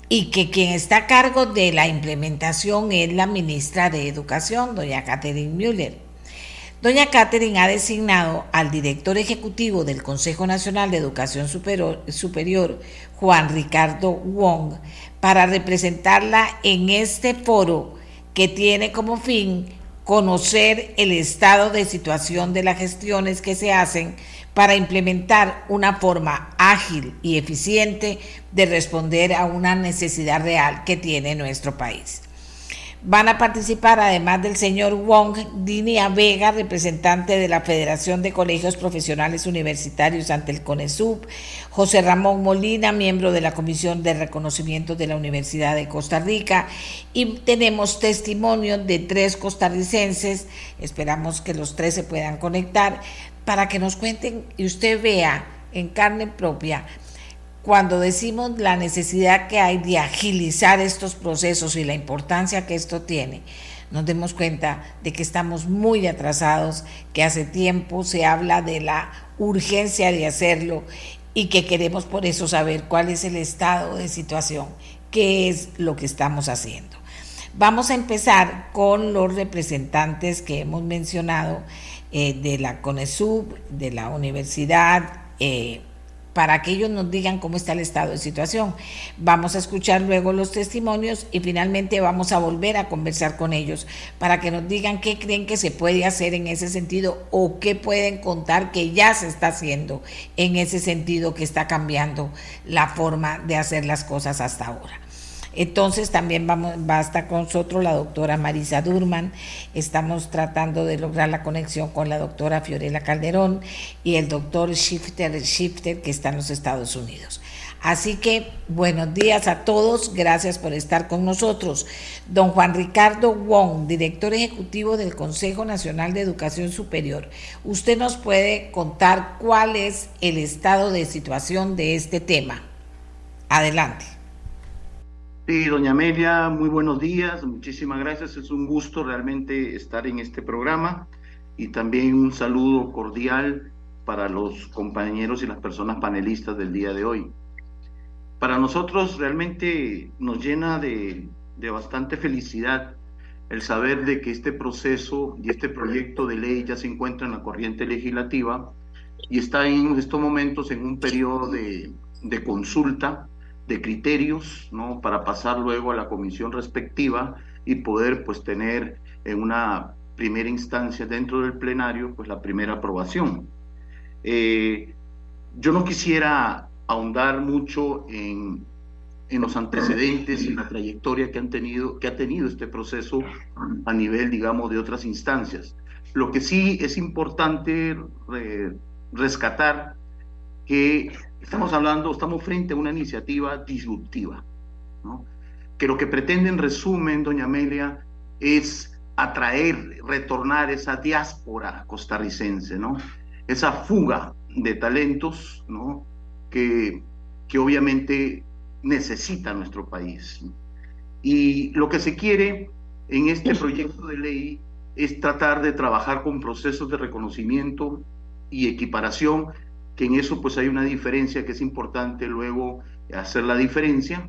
y que quien está a cargo de la implementación es la ministra de Educación, doña Catherine Müller. Doña Catherine ha designado al director ejecutivo del Consejo Nacional de Educación Superior, Juan Ricardo Wong, para representarla en este foro que tiene como fin conocer el estado de situación de las gestiones que se hacen para implementar una forma ágil y eficiente de responder a una necesidad real que tiene nuestro país. Van a participar, además del señor Wong, Dinia Vega, representante de la Federación de Colegios Profesionales Universitarios ante el CONESUB, José Ramón Molina, miembro de la Comisión de Reconocimiento de la Universidad de Costa Rica, y tenemos testimonio de tres costarricenses, esperamos que los tres se puedan conectar, para que nos cuenten y usted vea en carne propia cuando decimos la necesidad que hay de agilizar estos procesos y la importancia que esto tiene, nos demos cuenta de que estamos muy atrasados, que hace tiempo se habla de la urgencia de hacerlo y que queremos por eso saber cuál es el estado de situación, qué es lo que estamos haciendo. Vamos a empezar con los representantes que hemos mencionado eh, de la CONESUB, de la universidad, eh, para que ellos nos digan cómo está el estado de situación. Vamos a escuchar luego los testimonios y finalmente vamos a volver a conversar con ellos para que nos digan qué creen que se puede hacer en ese sentido o qué pueden contar que ya se está haciendo en ese sentido que está cambiando la forma de hacer las cosas hasta ahora. Entonces también va a estar con nosotros la doctora Marisa Durman. Estamos tratando de lograr la conexión con la doctora Fiorella Calderón y el doctor Shifter Shifter que está en los Estados Unidos. Así que buenos días a todos, gracias por estar con nosotros. Don Juan Ricardo Wong, director ejecutivo del Consejo Nacional de Educación Superior, usted nos puede contar cuál es el estado de situación de este tema. Adelante. Sí, doña Amelia, muy buenos días, muchísimas gracias, es un gusto realmente estar en este programa y también un saludo cordial para los compañeros y las personas panelistas del día de hoy. Para nosotros realmente nos llena de, de bastante felicidad el saber de que este proceso y este proyecto de ley ya se encuentra en la corriente legislativa y está en estos momentos en un periodo de, de consulta de criterios, ¿no? Para pasar luego a la comisión respectiva y poder pues tener en una primera instancia dentro del plenario pues la primera aprobación. Eh, yo no quisiera ahondar mucho en, en los antecedentes y la trayectoria que han tenido que ha tenido este proceso a nivel digamos de otras instancias. Lo que sí es importante rescatar que estamos hablando, estamos frente a una iniciativa disruptiva, ¿no? que lo que pretende en resumen, doña Amelia, es atraer, retornar esa diáspora costarricense, ¿no? esa fuga de talentos ¿no? que, que obviamente necesita nuestro país. Y lo que se quiere en este proyecto de ley es tratar de trabajar con procesos de reconocimiento y equiparación que en eso pues hay una diferencia que es importante luego hacer la diferencia,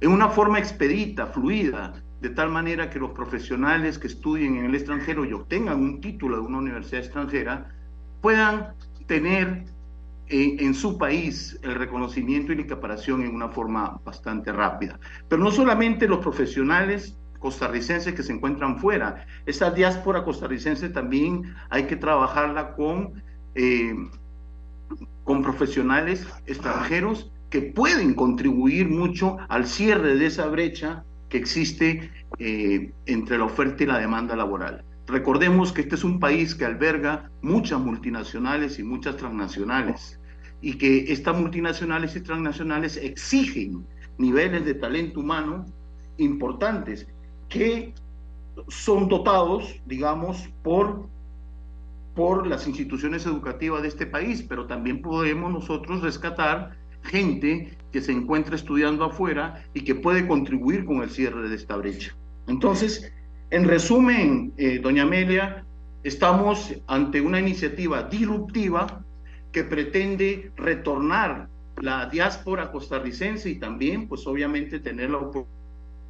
en una forma expedita, fluida, de tal manera que los profesionales que estudien en el extranjero y obtengan un título de una universidad extranjera puedan tener en, en, su país el reconocimiento y la equiparación en una forma bastante rápida. Pero no solamente los profesionales costarricenses que se encuentran fuera, esa diáspora costarricense también hay que trabajarla con eh, con profesionales extranjeros que pueden contribuir mucho al cierre de esa brecha que existe eh, entre la oferta y la demanda laboral. Recordemos que este es un país que alberga muchas multinacionales y muchas transnacionales y que estas multinacionales y transnacionales exigen niveles de talento humano importantes que son dotados, digamos, por por las instituciones educativas de este país, pero también podemos nosotros rescatar gente que se encuentra estudiando afuera y que puede contribuir con el cierre de esta brecha. Entonces, en resumen, eh, doña Amelia, estamos ante una iniciativa disruptiva que pretende retornar la diáspora costarricense y también, pues obviamente, tener la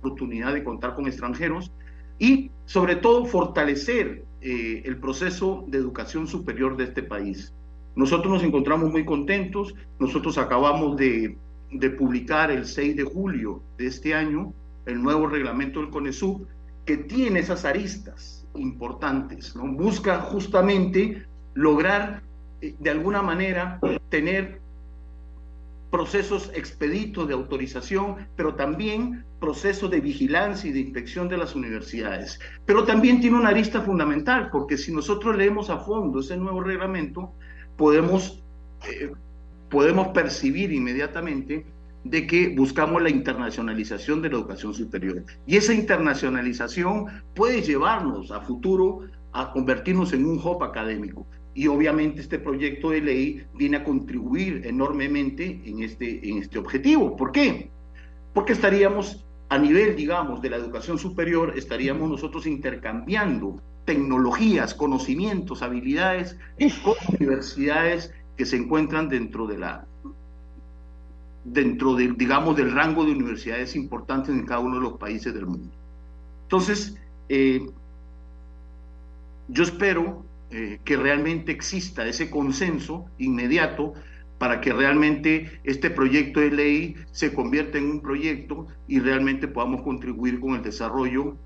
oportunidad de contar con extranjeros y sobre todo fortalecer eh, el proceso de educación superior de este país. Nosotros nos encontramos muy contentos, nosotros acabamos de, publicar el 6 de julio de este año el nuevo reglamento del CONESUB que tiene esas aristas importantes, busca justamente lograr eh, de alguna manera tener procesos expeditos de autorización, pero también procesos de vigilancia y de inspección de las universidades. Pero también tiene una arista fundamental, porque si nosotros leemos a fondo ese nuevo reglamento, podemos, eh, podemos percibir inmediatamente de que buscamos la internacionalización de la educación superior. Y esa internacionalización puede llevarnos a futuro a convertirnos en un hub académico y obviamente este proyecto de ley viene a contribuir enormemente en este, en este objetivo. ¿Por qué? Porque estaríamos a nivel, digamos, de la educación superior, estaríamos nosotros intercambiando tecnologías, conocimientos, habilidades con universidades que se encuentran dentro de la dentro del digamos del rango de universidades importantes en cada uno de los países del mundo. Entonces, eh, yo espero eh, que realmente exista ese consenso inmediato para que realmente este proyecto de ley se convierta en un proyecto y realmente podamos contribuir con el desarrollo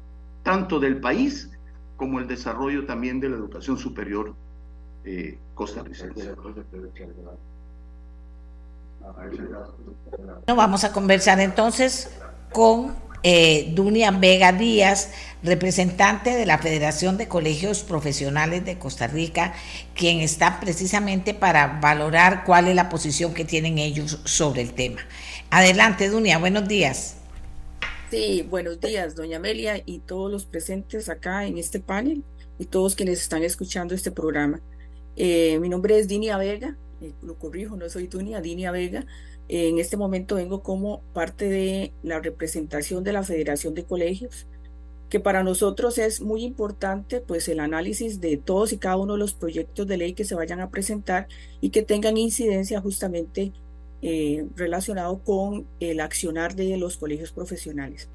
tanto del país como el desarrollo también de la educación superior eh, costarricense. vamos a conversar entonces con eh, Dunia Vega Díaz, representante de la Federación de Colegios Profesionales de Costa Rica, quien está precisamente para valorar cuál es la posición que tienen ellos sobre el tema. Adelante, Dunia, buenos días. Sí, buenos días, doña Amelia y todos los presentes acá en este panel y todos quienes están escuchando este programa. Eh, mi nombre es Dinia Vega, eh, lo corrijo, no soy Dunia, Dinia Vega. En este momento vengo como parte de la representación de la Federación de Colegios, que para nosotros es muy importante pues el análisis de todos y cada uno de los proyectos de ley que se vayan a presentar y que tengan incidencia justamente eh, relacionado con el accionar de los colegios profesionales.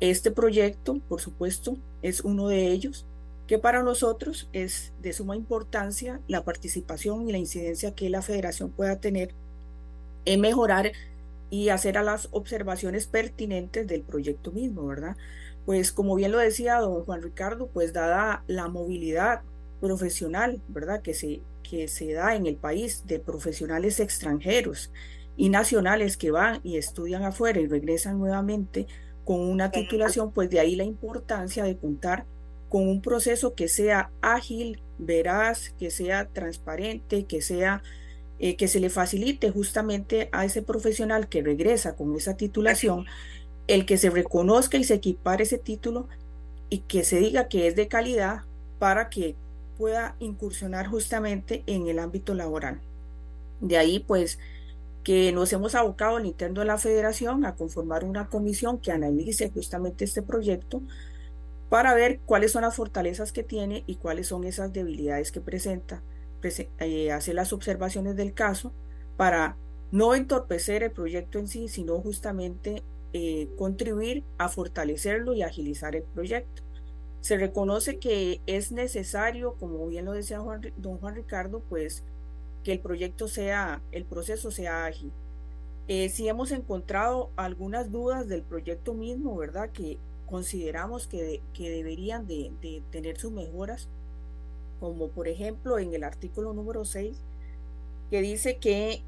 Este proyecto, por supuesto, es uno de ellos que para nosotros es de suma importancia la participación y la incidencia que la federación pueda tener en mejorar y hacer a las observaciones pertinentes del proyecto mismo, ¿verdad? Pues como bien lo decía don Juan Ricardo, pues dada la movilidad profesional, ¿verdad? Que se, que se da en el país de profesionales extranjeros y nacionales que van y estudian afuera y regresan nuevamente con una titulación, pues de ahí la importancia de contar con un proceso que sea ágil, veraz, que sea transparente, que sea eh, que se le facilite justamente a ese profesional que regresa con esa titulación, el que se reconozca y se equipare ese título y que se diga que es de calidad para que pueda incursionar justamente en el ámbito laboral. De ahí pues que nos hemos abocado al interno de la federación a conformar una comisión que analice justamente este proyecto para ver cuáles son las fortalezas que tiene y cuáles son esas debilidades que presenta eh, hacer las observaciones del caso para no entorpecer el proyecto en sí, sino justamente eh, contribuir a fortalecerlo y agilizar el proyecto. Se reconoce que es necesario, como bien lo decía don Juan Ricardo, pues que el proyecto sea, el proceso sea ágil. Eh, si hemos encontrado algunas dudas del proyecto mismo, ¿verdad? Que consideramos que, que deberían de, tener sus mejoras, como por ejemplo en el artículo número 6, que dice que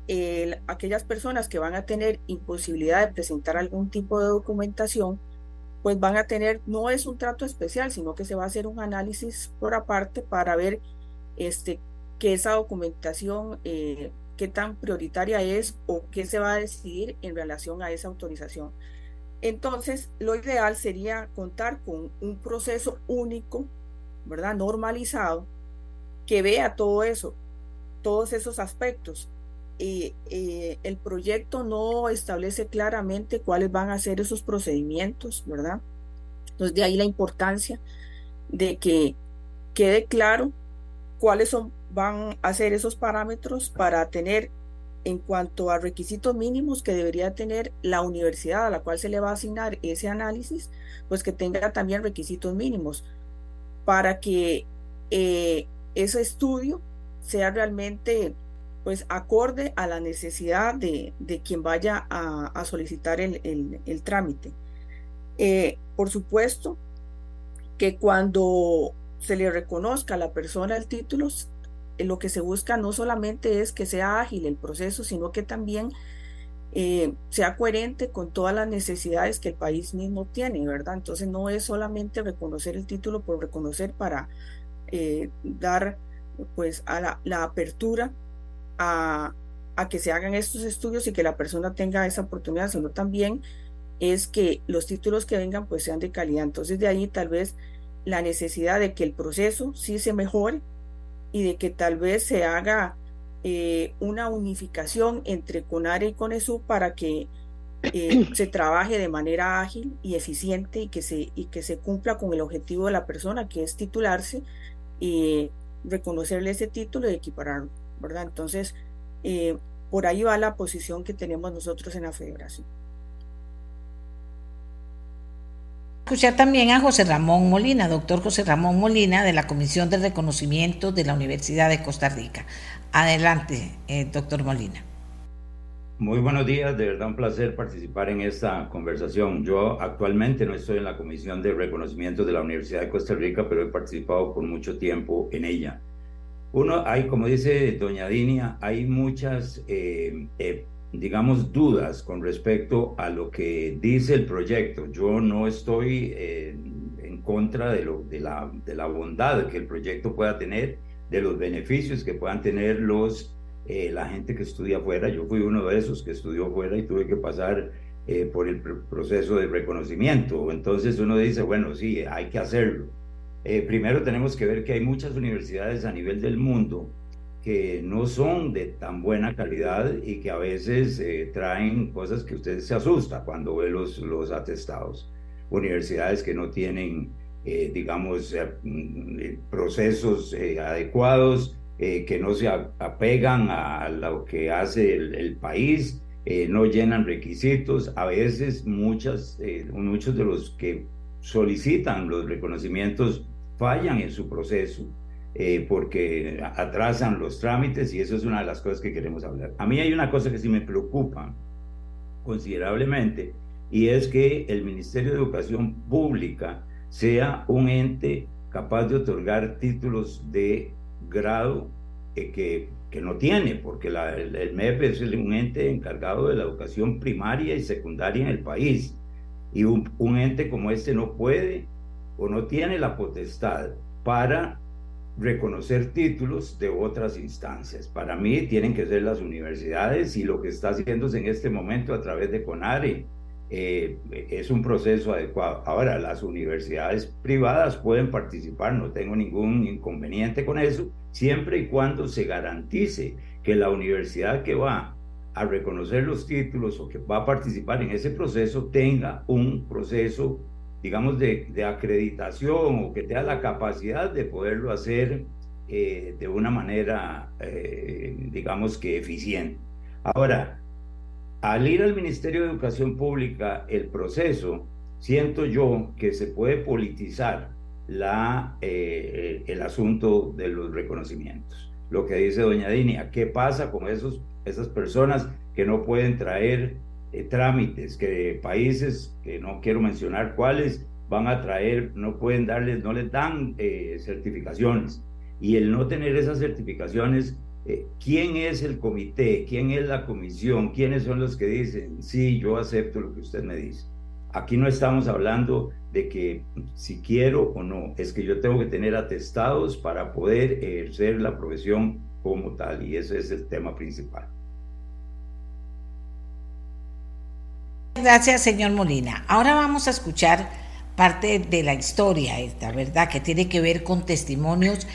aquellas personas que van a tener imposibilidad de presentar algún tipo de documentación, pues van a tener, no es un trato especial, sino que se va a hacer un análisis por aparte para ver este, que esa documentación, eh, qué tan prioritaria es o qué se va a decidir en relación a esa autorización. Entonces, lo ideal sería contar con un proceso único, ¿verdad? Normalizado, que vea todo eso, todos esos aspectos. Y, el proyecto no establece claramente cuáles van a ser esos procedimientos, ¿verdad? Entonces de ahí la importancia de que quede claro cuáles son, van a ser esos parámetros para tener en cuanto a requisitos mínimos que debería tener la universidad a la cual se le va a asignar ese análisis, pues que tenga también requisitos mínimos para que eh, ese estudio sea realmente pues acorde a la necesidad de, quien vaya a, solicitar el, trámite. Eh, por supuesto que cuando se le reconozca a la persona el título, eh, lo que se busca no solamente es que sea ágil el proceso, sino que también eh, sea coherente con todas las necesidades que el país mismo tiene, ¿verdad? Entonces no es solamente reconocer el título por reconocer para dar pues a la, apertura a, que se hagan estos estudios y que la persona tenga esa oportunidad, sino también es que los títulos que vengan pues sean de calidad. Entonces de ahí tal vez la necesidad de que el proceso sí se mejore y de que tal vez se haga eh, una unificación entre CONARE y CONESU para que eh, se trabaje de manera ágil y eficiente y que, se, y que se cumpla con el objetivo de la persona, que es titularse y reconocerle ese título y equipararlo, ¿verdad? Entonces, eh, por ahí va la posición que tenemos nosotros en la federación. Escuchar también a José Ramón Molina, doctor José Ramón Molina, de la Comisión de Reconocimiento de la Universidad de Costa Rica. Adelante, eh, doctor Molina. Muy buenos días, de verdad un placer participar en esta conversación. Yo actualmente no estoy en la Comisión de Reconocimiento de la Universidad de Costa Rica, pero he participado por mucho tiempo en ella. Uno, hay, como dice doña Dinia, hay muchas, eh, eh, digamos, dudas con respecto a lo que dice el proyecto. Yo no estoy eh, en contra de, lo, de, la, de la bondad que el proyecto pueda tener, de los beneficios que puedan tener los eh, la gente que estudia afuera. Yo fui uno de esos que estudió afuera y tuve que pasar eh, por el proceso de reconocimiento. Entonces uno dice, bueno, sí, hay que hacerlo. Eh, primero tenemos que ver que hay muchas universidades a nivel del mundo que no son de tan buena calidad y que a veces traen cosas que usted se asusta cuando ve los, los atestados. Universidades que no tienen, digamos, procesos adecuados, eh, que no se apegan a lo que hace el, país, eh, no llenan requisitos. A veces muchas, eh, muchos de los que solicitan los reconocimientos fallan en su proceso. eh, porque atrasan los trámites y eso es una de las cosas que queremos hablar. A mí hay una cosa que sí me preocupa considerablemente y es que el Ministerio de Educación Pública sea un ente capaz de otorgar títulos de grado que, que, no tiene, porque el, el, MEP es un ente encargado de la educación primaria y secundaria en el país. Y un, un ente como este no puede o no tiene la potestad para reconocer títulos de otras instancias. Para mí tienen que ser las universidades y lo que está haciéndose en este momento a través de CONARE eh, es un proceso adecuado. Ahora, las universidades privadas pueden participar, no tengo ningún inconveniente con eso, siempre y cuando se garantice que la universidad que va a reconocer los títulos o que va a participar en ese proceso tenga un proceso digamos, de, de, acreditación o que tenga la capacidad de poderlo hacer eh, de una manera, eh, digamos que eficiente. Ahora, al ir al Ministerio de Educación Pública, el proceso, siento yo que se puede politizar la, eh, el asunto de los reconocimientos. Lo que dice doña Dinia, ¿qué pasa con esos, esas personas que no pueden traer eh, trámites que países, que no quiero mencionar cuáles, van a traer, no pueden darles, no les dan eh, certificaciones. Y el no tener esas certificaciones, eh, ¿quién es el comité? ¿Quién es la comisión? ¿Quiénes son los que dicen, sí, yo acepto lo que usted me dice? Aquí no estamos hablando de que si quiero o no, es que yo tengo que tener atestados para poder ejercer la profesión como tal, y ese es el tema principal. Gracias, señor Molina. Ahora vamos a escuchar parte de la historia esta, ¿verdad? Que tiene que ver con testimonios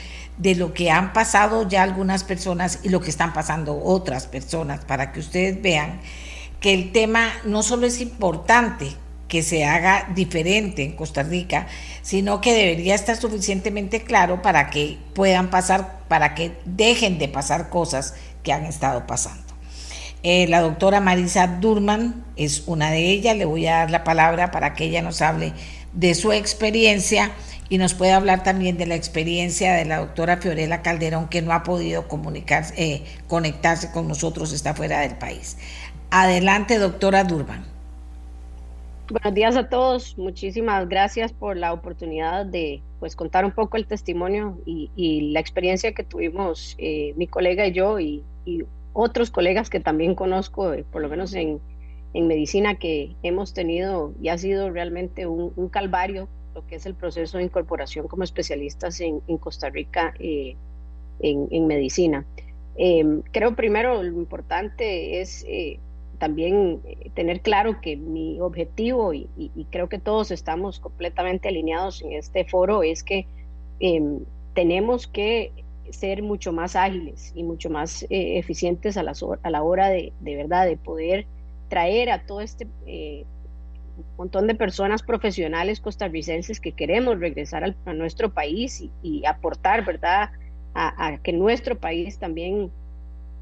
de lo que han pasado ya algunas personas y lo que están pasando otras personas, para que ustedes vean que el tema no solo es importante que se haga diferente en Costa Rica, sino que debería estar suficientemente claro para que puedan pasar, para que dejen de pasar cosas que han estado pasando. Eh, la doctora Marisa Durman es una de ellas. Le voy a dar la palabra para que ella nos hable de su experiencia y nos pueda hablar también de la experiencia de la doctora Fiorella Calderón, que no ha podido comunicarse, eh, conectarse con nosotros, está fuera del país. Adelante, doctora Durban. Buenos días a todos. Muchísimas gracias por la oportunidad de pues contar un poco el testimonio y, y la experiencia que tuvimos eh, mi colega y yo y, otros colegas que también conozco, eh, por lo menos en, en, medicina, que hemos tenido y ha sido realmente un, calvario lo que es el proceso de incorporación como especialistas en, en Costa Rica eh, en, en, medicina. Eh, creo primero lo importante es eh, también eh, tener claro que mi objetivo, y, creo que todos estamos completamente alineados en este foro, es que em, tenemos que ser mucho más ágiles y mucho más eh, eficientes a la, a la hora de, de, verdad de poder traer a todo este montón de personas profesionales costarricenses que queremos regresar al, a nuestro país y, y aportar, ¿verdad?, a, que nuestro país también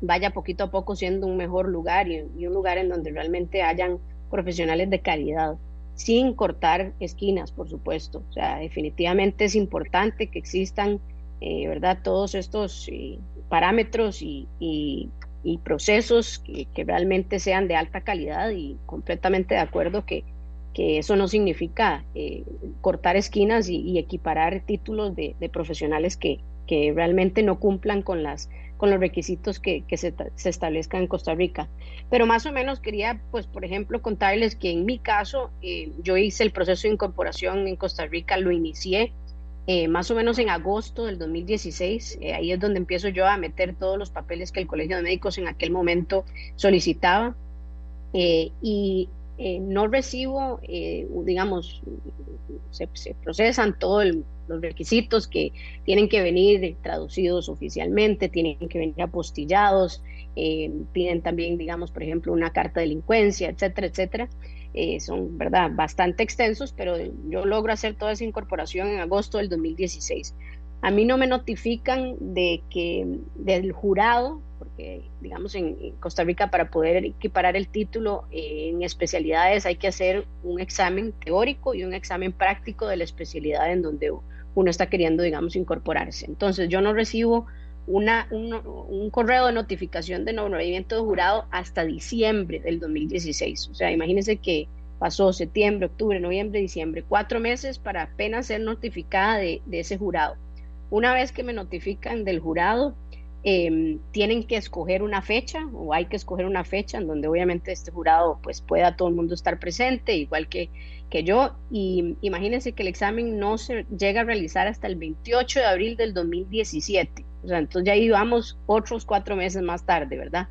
vaya poquito a poco siendo un mejor lugar y, un lugar en donde realmente hayan profesionales de calidad sin cortar esquinas, por supuesto. O sea, definitivamente es importante que existan eh, ¿verdad? Todos estos eh, parámetros y, y, procesos que, realmente sean de alta calidad y completamente de acuerdo que, que eso no significa eh, cortar esquinas y, equiparar títulos de, profesionales que, que, realmente no cumplan con, las, con los requisitos que, que se, se, establezcan en Costa Rica. Pero más o menos quería, pues, por ejemplo, contarles que en mi caso, eh, yo hice el proceso de incorporación en Costa Rica, lo inicié eh, más o menos en agosto del 2016. Eh, ahí es donde empiezo yo a meter todos los papeles que el Colegio de Médicos en aquel momento solicitaba. Y eh, no recibo, eh, digamos, se, procesan todos los requisitos que tienen que venir traducidos oficialmente, tienen que venir apostillados, piden también, digamos, por ejemplo, una carta de delincuencia, etcétera, etcétera eh, son verdad bastante extensos, pero yo logro hacer toda esa incorporación en agosto del 2016. A mí no me notifican de que del jurado, digamos en Costa Rica para poder equiparar el título en especialidades hay que hacer un examen teórico y un examen práctico de la especialidad en donde uno está queriendo, digamos, incorporarse. Entonces, yo no recibo una, un, correo de notificación de nombramiento de jurado hasta diciembre del 2016. O sea, imagínense que pasó septiembre, octubre, noviembre, diciembre, cuatro meses para apenas ser notificada de ese jurado. Una vez que me notifican del jurado, Em, tienen que escoger una fecha o hay que escoger una fecha en donde obviamente este jurado pues pueda todo el mundo estar presente, igual que, que yo. Y imagínense que el examen no se llega a realizar hasta el 28 de abril del 2017. O sea, entonces ya íbamos otros cuatro meses más tarde, ¿verdad?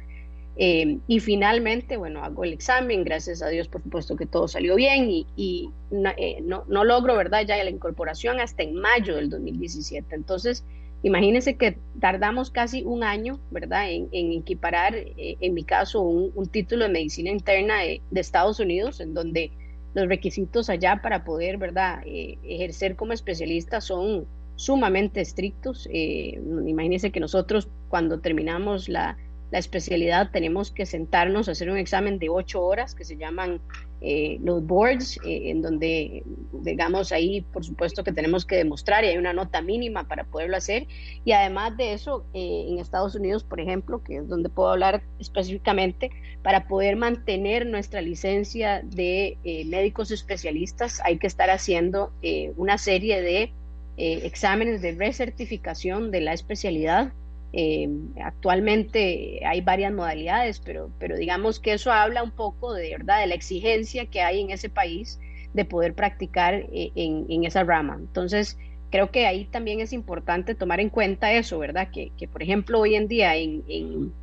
Em, y finalmente, bueno, hago el examen, gracias a Dios, por supuesto que todo salió bien y, y eh, no, no, logro, ¿verdad? Ya la incorporación hasta en mayo del 2017. Entonces, Imagínense que tardamos casi un año, ¿verdad?, en, equiparar, eh, en mi caso, un, título de medicina interna de, Estados Unidos, en donde los requisitos allá para poder, ¿verdad?, eh, ejercer como especialista son sumamente estrictos. Eh, imagínense que nosotros cuando terminamos la, la especialidad tenemos que sentarnos a hacer un examen de ocho horas que se llaman eh, los boards, eh, en donde, digamos, ahí por supuesto que tenemos que demostrar y hay una nota mínima para poderlo hacer. Y además de eso, eh, en Estados Unidos, por ejemplo, que es donde puedo hablar específicamente, para poder mantener nuestra licencia de médicos especialistas, hay que estar haciendo una serie de exámenes de recertificación de la especialidad eh, actualmente hay varias modalidades, pero, pero digamos que eso habla un poco de verdad de la exigencia que hay en ese país de poder practicar eh, en, esa rama. Entonces, creo que ahí también es importante tomar en cuenta eso, ¿verdad? Que, que por ejemplo, hoy en día en, en,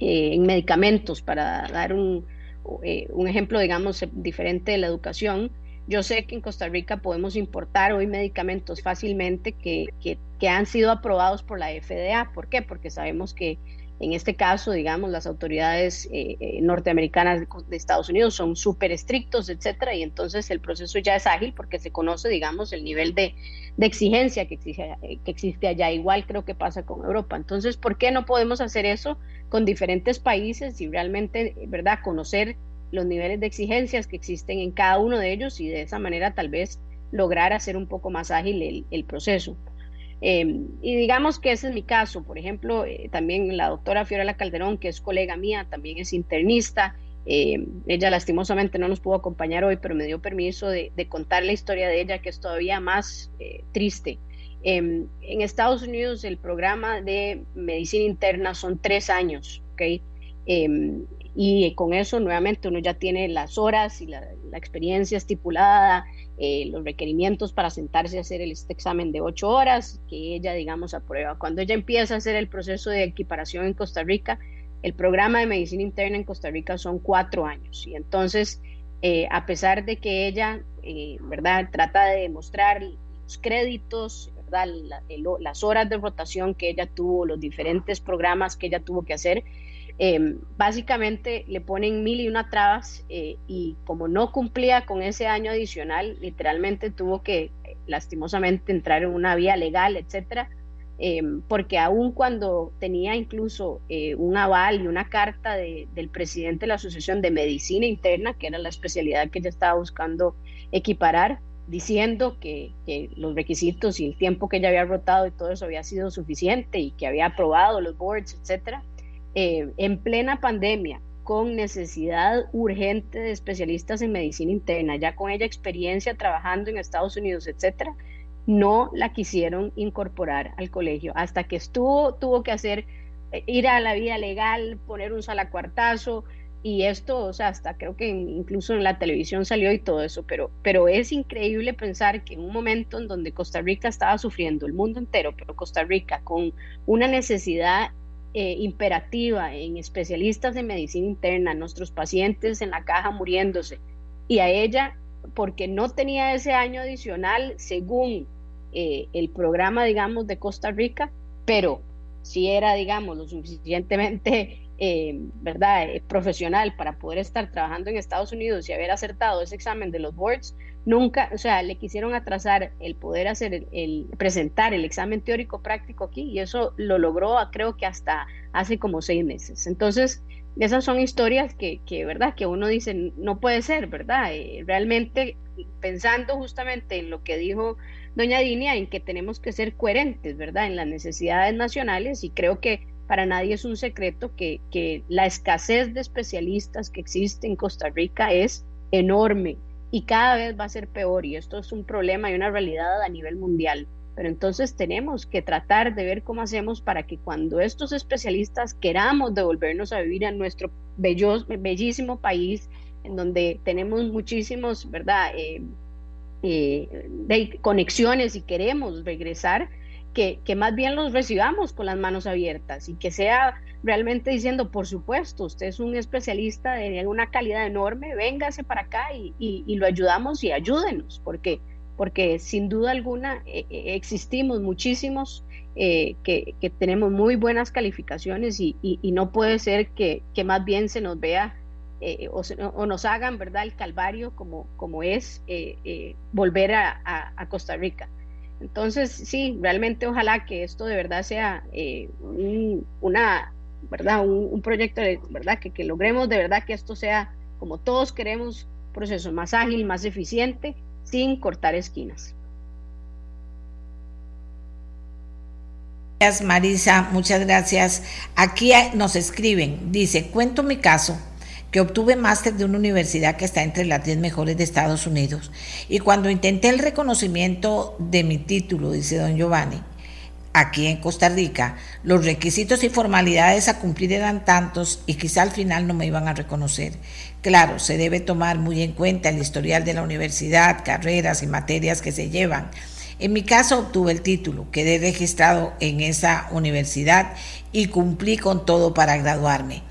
eh, en medicamentos, para dar un, un ejemplo, digamos, diferente de la educación, yo sé que en Costa Rica podemos importar hoy medicamentos fácilmente que, que, han sido aprobados por la FDA. ¿Por qué? Porque sabemos que en este caso, digamos, las autoridades eh, eh, norteamericanas de, Estados Unidos son súper estrictos, etcétera, y entonces el proceso ya es ágil porque se conoce, digamos, el nivel de, exigencia que existe, que existe allá. Igual creo que pasa con Europa. Entonces, ¿por qué no podemos hacer eso con diferentes países y realmente, verdad, conocer los niveles de exigencias que existen en cada uno de ellos y de esa manera tal vez lograr hacer un poco más ágil el, proceso. Em, y digamos que ese es mi caso. Por ejemplo, eh, también la doctora Fiorella Calderón, que es colega mía, también es internista. Em, ella lastimosamente no nos pudo acompañar hoy, pero me dio permiso de, contar la historia de ella, que es todavía más eh, triste. Em, en Estados Unidos el programa de medicina interna son tres años, ¿ok? y con eso nuevamente uno ya tiene las horas y la, experiencia estipulada, eh, los requerimientos para sentarse a hacer este examen de ocho horas que ella, digamos, aprueba. Cuando ella empieza a hacer el proceso de equiparación en Costa Rica, el programa de medicina interna en Costa Rica son cuatro años. Y entonces, eh, a pesar de que ella, eh, ¿verdad?, trata de demostrar los créditos, ¿verdad?, las horas de rotación que ella tuvo, los diferentes programas que ella tuvo que hacer, Em, básicamente le ponen mil y una trabas eh, y como no cumplía con ese año adicional, literalmente tuvo que lastimosamente entrar en una vía legal, etcétera, em, porque aun cuando tenía incluso eh, un aval y una carta del presidente de la Asociación de Medicina Interna, que era la especialidad que ella estaba buscando equiparar, diciendo que, que, los requisitos y el tiempo que ella había rotado y todo eso había sido suficiente y que había aprobado los boards, etcétera, eh, en plena pandemia, con necesidad urgente de especialistas en medicina interna, ya con ella experiencia trabajando en Estados Unidos, etcétera, no la quisieron incorporar al colegio. Hasta que estuvo, tuvo que hacer, eh, ir a la vía legal, poner un salacuartazo, y esto, o sea, hasta creo que incluso en la televisión salió y todo eso, pero, pero es increíble pensar que en un momento en donde Costa Rica estaba sufriendo, el mundo entero, pero Costa Rica con una necesidad eh, imperativa en especialistas de medicina interna, nuestros pacientes en la caja muriéndose, y a ella, porque no tenía ese año adicional según eh, el programa, digamos, de Costa Rica, pero si era, digamos, lo suficientemente eh, ¿verdad? Eh, profesional para poder estar trabajando en Estados Unidos y haber acertado ese examen de los boards, nunca, o sea, le quisieron atrasar el poder hacer, el, presentar el examen teórico práctico aquí y eso lo logró creo que hasta hace como seis meses. Entonces, esas son historias que, que ¿verdad? Que uno dice, no puede ser, ¿verdad? Eh, realmente, pensando justamente en lo que dijo doña Dinia, en que tenemos que ser coherentes, ¿verdad? En las necesidades nacionales y creo que para nadie es un secreto que, que la escasez de especialistas que existe en Costa Rica es enorme y cada vez va a ser peor y esto es un problema y una realidad a nivel mundial. Pero entonces tenemos que tratar de ver cómo hacemos para que cuando estos especialistas queramos devolvernos a vivir a nuestro bello, bellísimo país, en donde tenemos muchísimos, ¿verdad? Eh, eh, conexiones y queremos regresar, que, más bien los recibamos con las manos abiertas y que sea realmente diciendo, por supuesto, usted es un especialista de una calidad enorme, véngase para acá y, y, lo ayudamos y ayúdenos, porque, porque sin duda alguna eh, eh, existimos muchísimos que, que, tenemos muy buenas calificaciones y, y no puede ser que, que, más bien se nos vea eh, o, nos hagan verdad el calvario como, como es eh, eh, volver a, a, Costa Rica. Entonces, sí, realmente ojalá que esto de verdad sea un, una, ¿verdad? Un, proyecto de verdad que, que logremos de verdad que esto sea como todos queremos, proceso más ágil, más eficiente, sin cortar esquinas. Gracias, Marisa, muchas gracias. Aquí nos escriben, dice, cuento mi caso que obtuve máster de una universidad que está entre las 10 mejores de Estados Unidos. Y cuando intenté el reconocimiento de mi título, dice don Giovanni, aquí en Costa Rica, los requisitos y formalidades a cumplir eran tantos y quizá al final no me iban a reconocer. Claro, se debe tomar muy en cuenta el historial de la universidad, carreras y materias que se llevan. En mi caso obtuve el título, quedé registrado en esa universidad y cumplí con todo para graduarme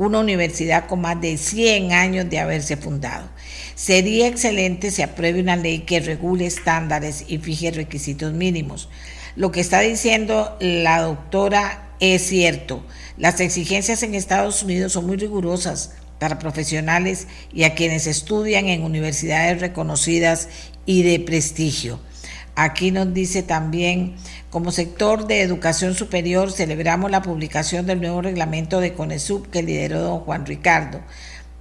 una universidad con más de 100 años de haberse fundado. Sería excelente si apruebe una ley que regule estándares y fije requisitos mínimos. Lo que está diciendo la doctora es cierto. Las exigencias en Estados Unidos son muy rigurosas para profesionales y a quienes estudian en universidades reconocidas y de prestigio. Aquí nos dice también, como sector de educación superior, celebramos la publicación del nuevo reglamento de CONESUB que lideró don Juan Ricardo.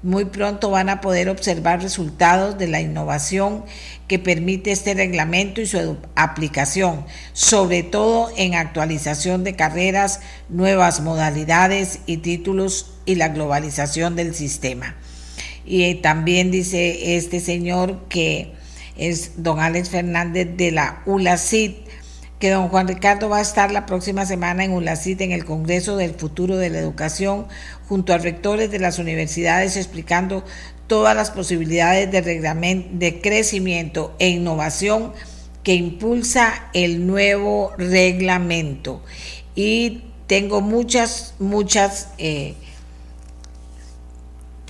Muy pronto van a poder observar resultados de la innovación que permite este reglamento y su aplicación, sobre todo en actualización de carreras, nuevas modalidades y títulos y la globalización del sistema. Y también dice este señor que es don Alex Fernández de la ULACID, que don Juan Ricardo va a estar la próxima semana en ULACID en el Congreso del Futuro de la Educación junto a rectores de las universidades explicando todas las posibilidades de, de crecimiento e innovación que impulsa el nuevo reglamento. Y tengo muchas, muchas... Eh,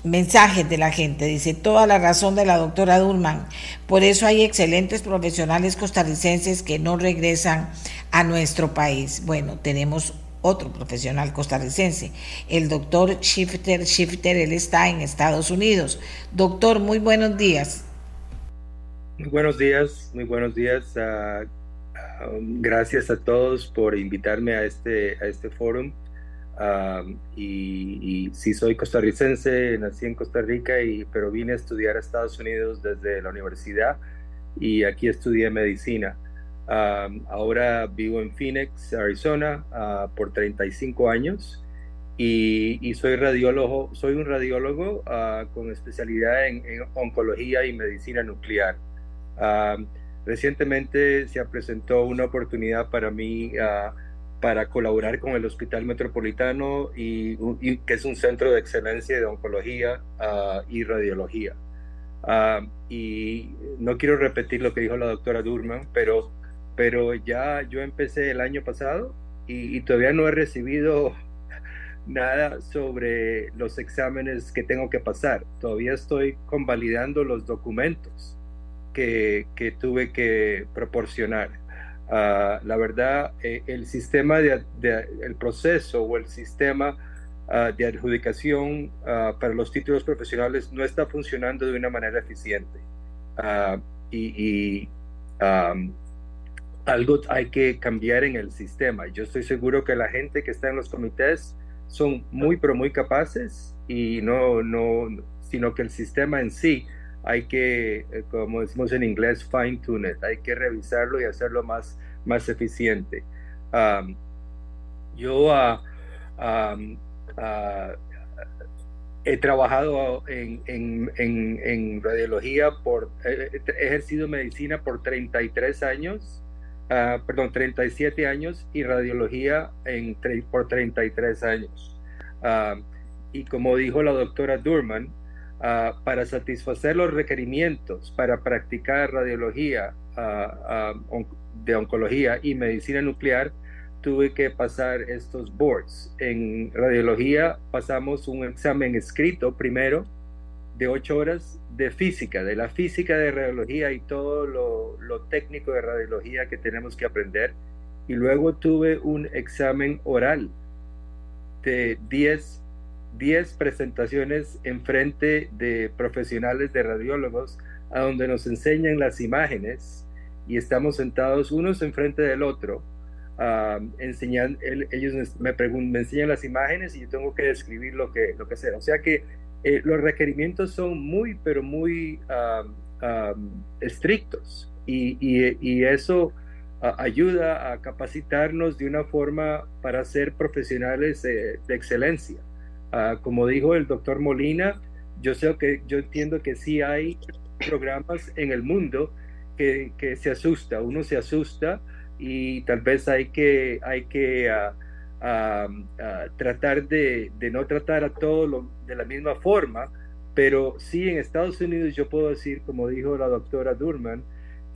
mensajes de la gente. Dice, toda la razón de la doctora Durman. Por eso hay excelentes profesionales costarricenses que no regresan a nuestro país. Bueno, tenemos otro profesional costarricense, el doctor Shifter Shifter, él está en Estados Unidos. Doctor, muy buenos días. Muy buenos días, muy buenos días. Ah, ah, gracias a todos por invitarme a este, a este foro y, sí soy costarricense, nací en Costa Rica, y, pero vine a estudiar a Estados Unidos desde la universidad y aquí estudié medicina. ahora vivo en Phoenix, Arizona, uh, por 35 años y, y, soy radiólogo, soy un radiólogo uh, con especialidad en, en, oncología y medicina nuclear. recientemente se presentó una oportunidad para mí uh, para colaborar con el Hospital Metropolitano y, que es un centro de excelencia de oncología ah, y radiología. Ah, y no quiero repetir lo que dijo la doctora Durman, pero, pero ya yo empecé el año pasado y, todavía no he recibido nada sobre los exámenes que tengo que pasar. Todavía estoy convalidando los documentos que, que tuve que proporcionar. Ah, la verdad, eh, el sistema de, el proceso o el sistema ah, de adjudicación ah, para los títulos profesionales no está funcionando de una manera eficiente. y, algo hay que cambiar en el sistema. Yo estoy seguro que la gente que está en los comités son muy, pero muy capaces y no, no, sino que el sistema en sí hay que, eh, como decimos en inglés, fine tune it, hay que revisarlo y hacerlo más, más eficiente. yo uh, he trabajado en, en, en, radiología, por, he ejercido medicina por 33 años, uh, perdón, 37 años y radiología en, por 33 años. y como dijo la doctora Durman, Ah, para satisfacer los requerimientos para practicar radiología ah, ah, de oncología y medicina nuclear, tuve que pasar estos boards. En radiología pasamos un examen escrito primero de ocho horas de física, de la física de radiología y todo lo, lo técnico de radiología que tenemos que aprender. Y luego tuve un examen oral de 10 10 presentaciones en frente de profesionales de radiólogos a donde nos enseñan las imágenes y estamos sentados unos enfrente del otro. enseñan, ellos me, me enseñan las imágenes y yo tengo que describir lo que, lo que sea. O sea que eh, los requerimientos son muy, pero muy estrictos y, eso ayuda a capacitarnos de una forma para ser profesionales de excelencia. Ah, como dijo el doctor Molina, yo sé que yo entiendo que sí hay programas en el mundo que, se asusta, uno se asusta y tal vez hay que, hay que ah, ah, tratar de, de, no tratar a todos de la misma forma, pero sí en Estados Unidos yo puedo decir, como dijo la doctora Durman,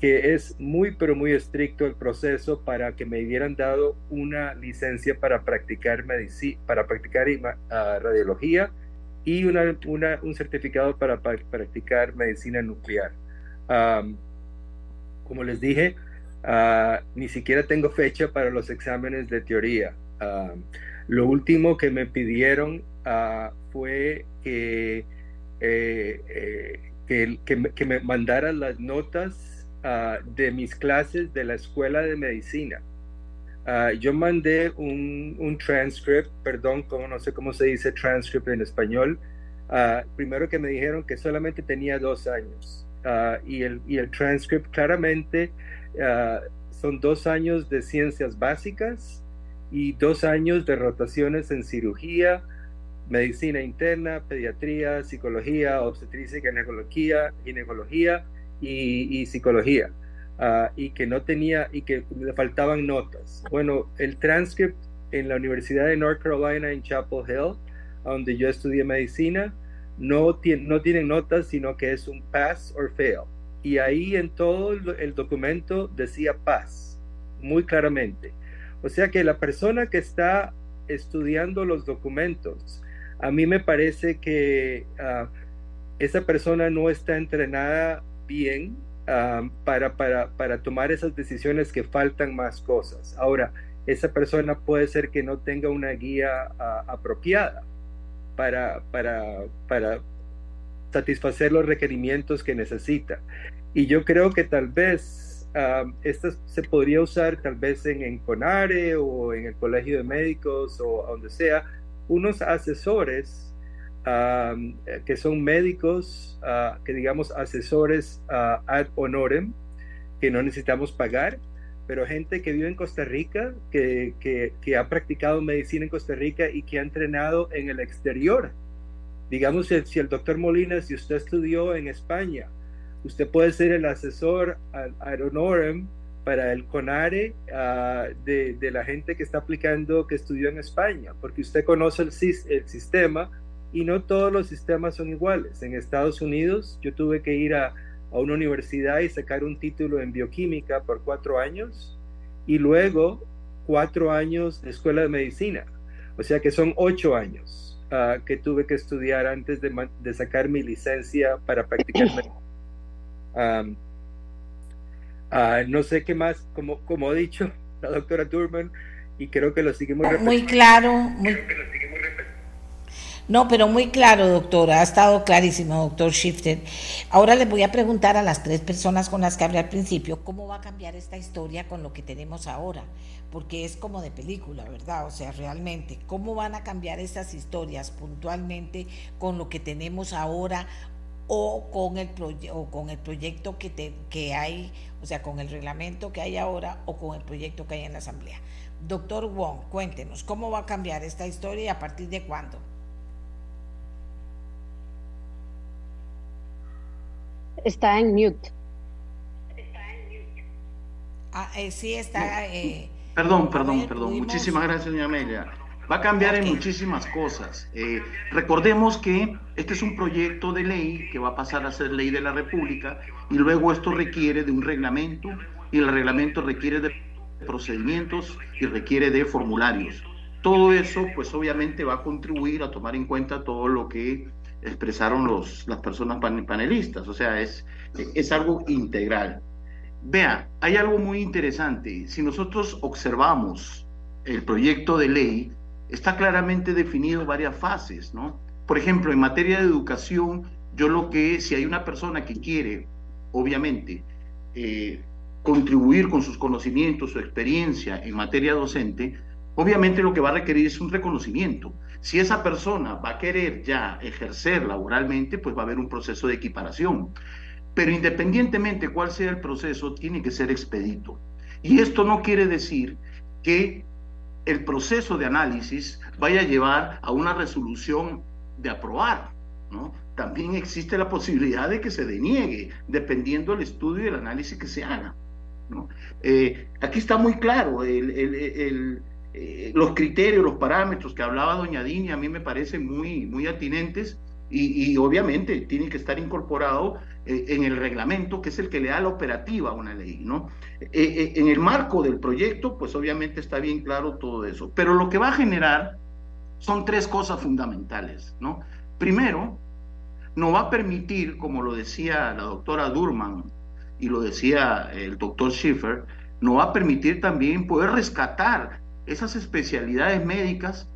que es muy, pero muy estricto el proceso para que me hubieran dado una licencia para practicar, para practicar ah, radiología y una, un certificado para, practicar medicina nuclear. como les dije, ah, ni siquiera tengo fecha para los exámenes de teoría. lo último que me pidieron ah, fue que, eh, eh, que, que, me mandaran las notas Ah, de mis clases de la escuela de medicina. Ah, yo mandé un, un, transcript, perdón, como no sé cómo se dice transcript en español. Uh, primero que me dijeron que solamente tenía dos años y, el, y el transcript claramente son dos años de ciencias básicas y dos años de rotaciones en cirugía, medicina interna, pediatría, psicología, obstetricia, ginecología, ginecología y, psicología, ah, y que no tenía y que le faltaban notas. Bueno, el transcript en la Universidad de North Carolina en Chapel Hill, donde yo estudié medicina, no, tiene, no tienen notas, sino que es un pass or fail. Y ahí en todo el documento decía pass, muy claramente. O sea que la persona que está estudiando los documentos, a mí me parece que ah, esa persona no está entrenada bien para, para, para tomar esas decisiones que faltan más cosas. Ahora, esa persona puede ser que no tenga una guía apropiada para, para, para satisfacer los requerimientos que necesita. Y yo creo que tal vez esto se podría usar tal vez en, en, CONARE o en el Colegio de Médicos o donde sea, unos asesores que son médicos, ah, que digamos asesores ah, ad honorem, que no necesitamos pagar, pero gente que vive en Costa Rica, que, que, ha practicado medicina en Costa Rica y que ha entrenado en el exterior. Digamos, si el doctor Molina, si usted estudió en España, usted puede ser el asesor ad honorem para el CONARE ah, de, de, la gente que está aplicando, que estudió en España, porque usted conoce el, el sistema, y no todos los sistemas son iguales. En Estados Unidos yo tuve que ir a, una universidad y sacar un título en bioquímica por cuatro años y luego cuatro años de escuela de medicina. O sea que son ocho años ah, que tuve que estudiar antes de, sacar mi licencia para practicar medicina. Ah, no sé qué más, como, como ha dicho la doctora Turman, y creo que lo seguimos Muy claro, muy, no, pero muy claro, doctora, ha estado clarísimo, doctor Shifter. Ahora les voy a preguntar a las tres personas con las que hablé al principio, ¿cómo va a cambiar esta historia con lo que tenemos ahora? Porque es como de película, ¿verdad? O sea, realmente, ¿cómo van a cambiar estas historias puntualmente con lo que tenemos ahora o con el, o con el proyecto que, te, que hay, o sea, con el reglamento que hay ahora o con el proyecto que hay en la Asamblea. Doctor Wong, cuéntenos, ¿cómo va a cambiar esta historia y a partir de cuándo? Está en mute. Ah, eh, sí, está. Eh, perdón, perdón, perdón. Muchísimas gracias, doña Amelia. Va a cambiar en muchísimas cosas. Eh, recordemos que este es un proyecto de ley que va a pasar a ser ley de la República y luego esto requiere de un reglamento y el reglamento requiere de procedimientos y requiere de formularios. Todo eso, pues obviamente va a contribuir a tomar en cuenta todo lo que expresaron los, las personas panelistas. O sea, es, es algo integral. Vea, hay algo muy interesante. Si nosotros observamos el proyecto de ley, está claramente definido varias fases, ¿no? Por ejemplo, en materia de educación, yo lo que, si hay una persona que quiere, obviamente, eh, contribuir con sus conocimientos, su experiencia en materia docente, obviamente lo que va a requerir es un reconocimiento. Si esa persona va a querer ya ejercer laboralmente, pues va a haber un proceso de equiparación. Pero independientemente cuál sea el proceso, tiene que ser expedito. Y esto no quiere decir que el proceso de análisis vaya a llevar a una resolución de aprobar. También existe la posibilidad de que se deniegue, dependiendo del estudio y el análisis que se haga. Eh, aquí está muy claro eh, los criterios, los parámetros que hablaba doña Dini, a mí me parecen muy, muy atinentes y, obviamente tiene que estar incorporado eh, en el reglamento, que es el que le da la operativa a una ley, ¿no? Eh, eh, en el marco del proyecto, pues obviamente está bien claro todo eso, pero lo que va a generar son tres cosas fundamentales, ¿no? Primero, no va a permitir, como lo decía la doctora Durman y lo decía el doctor Schiffer, no va a permitir también poder rescatar esas especialidades médicas,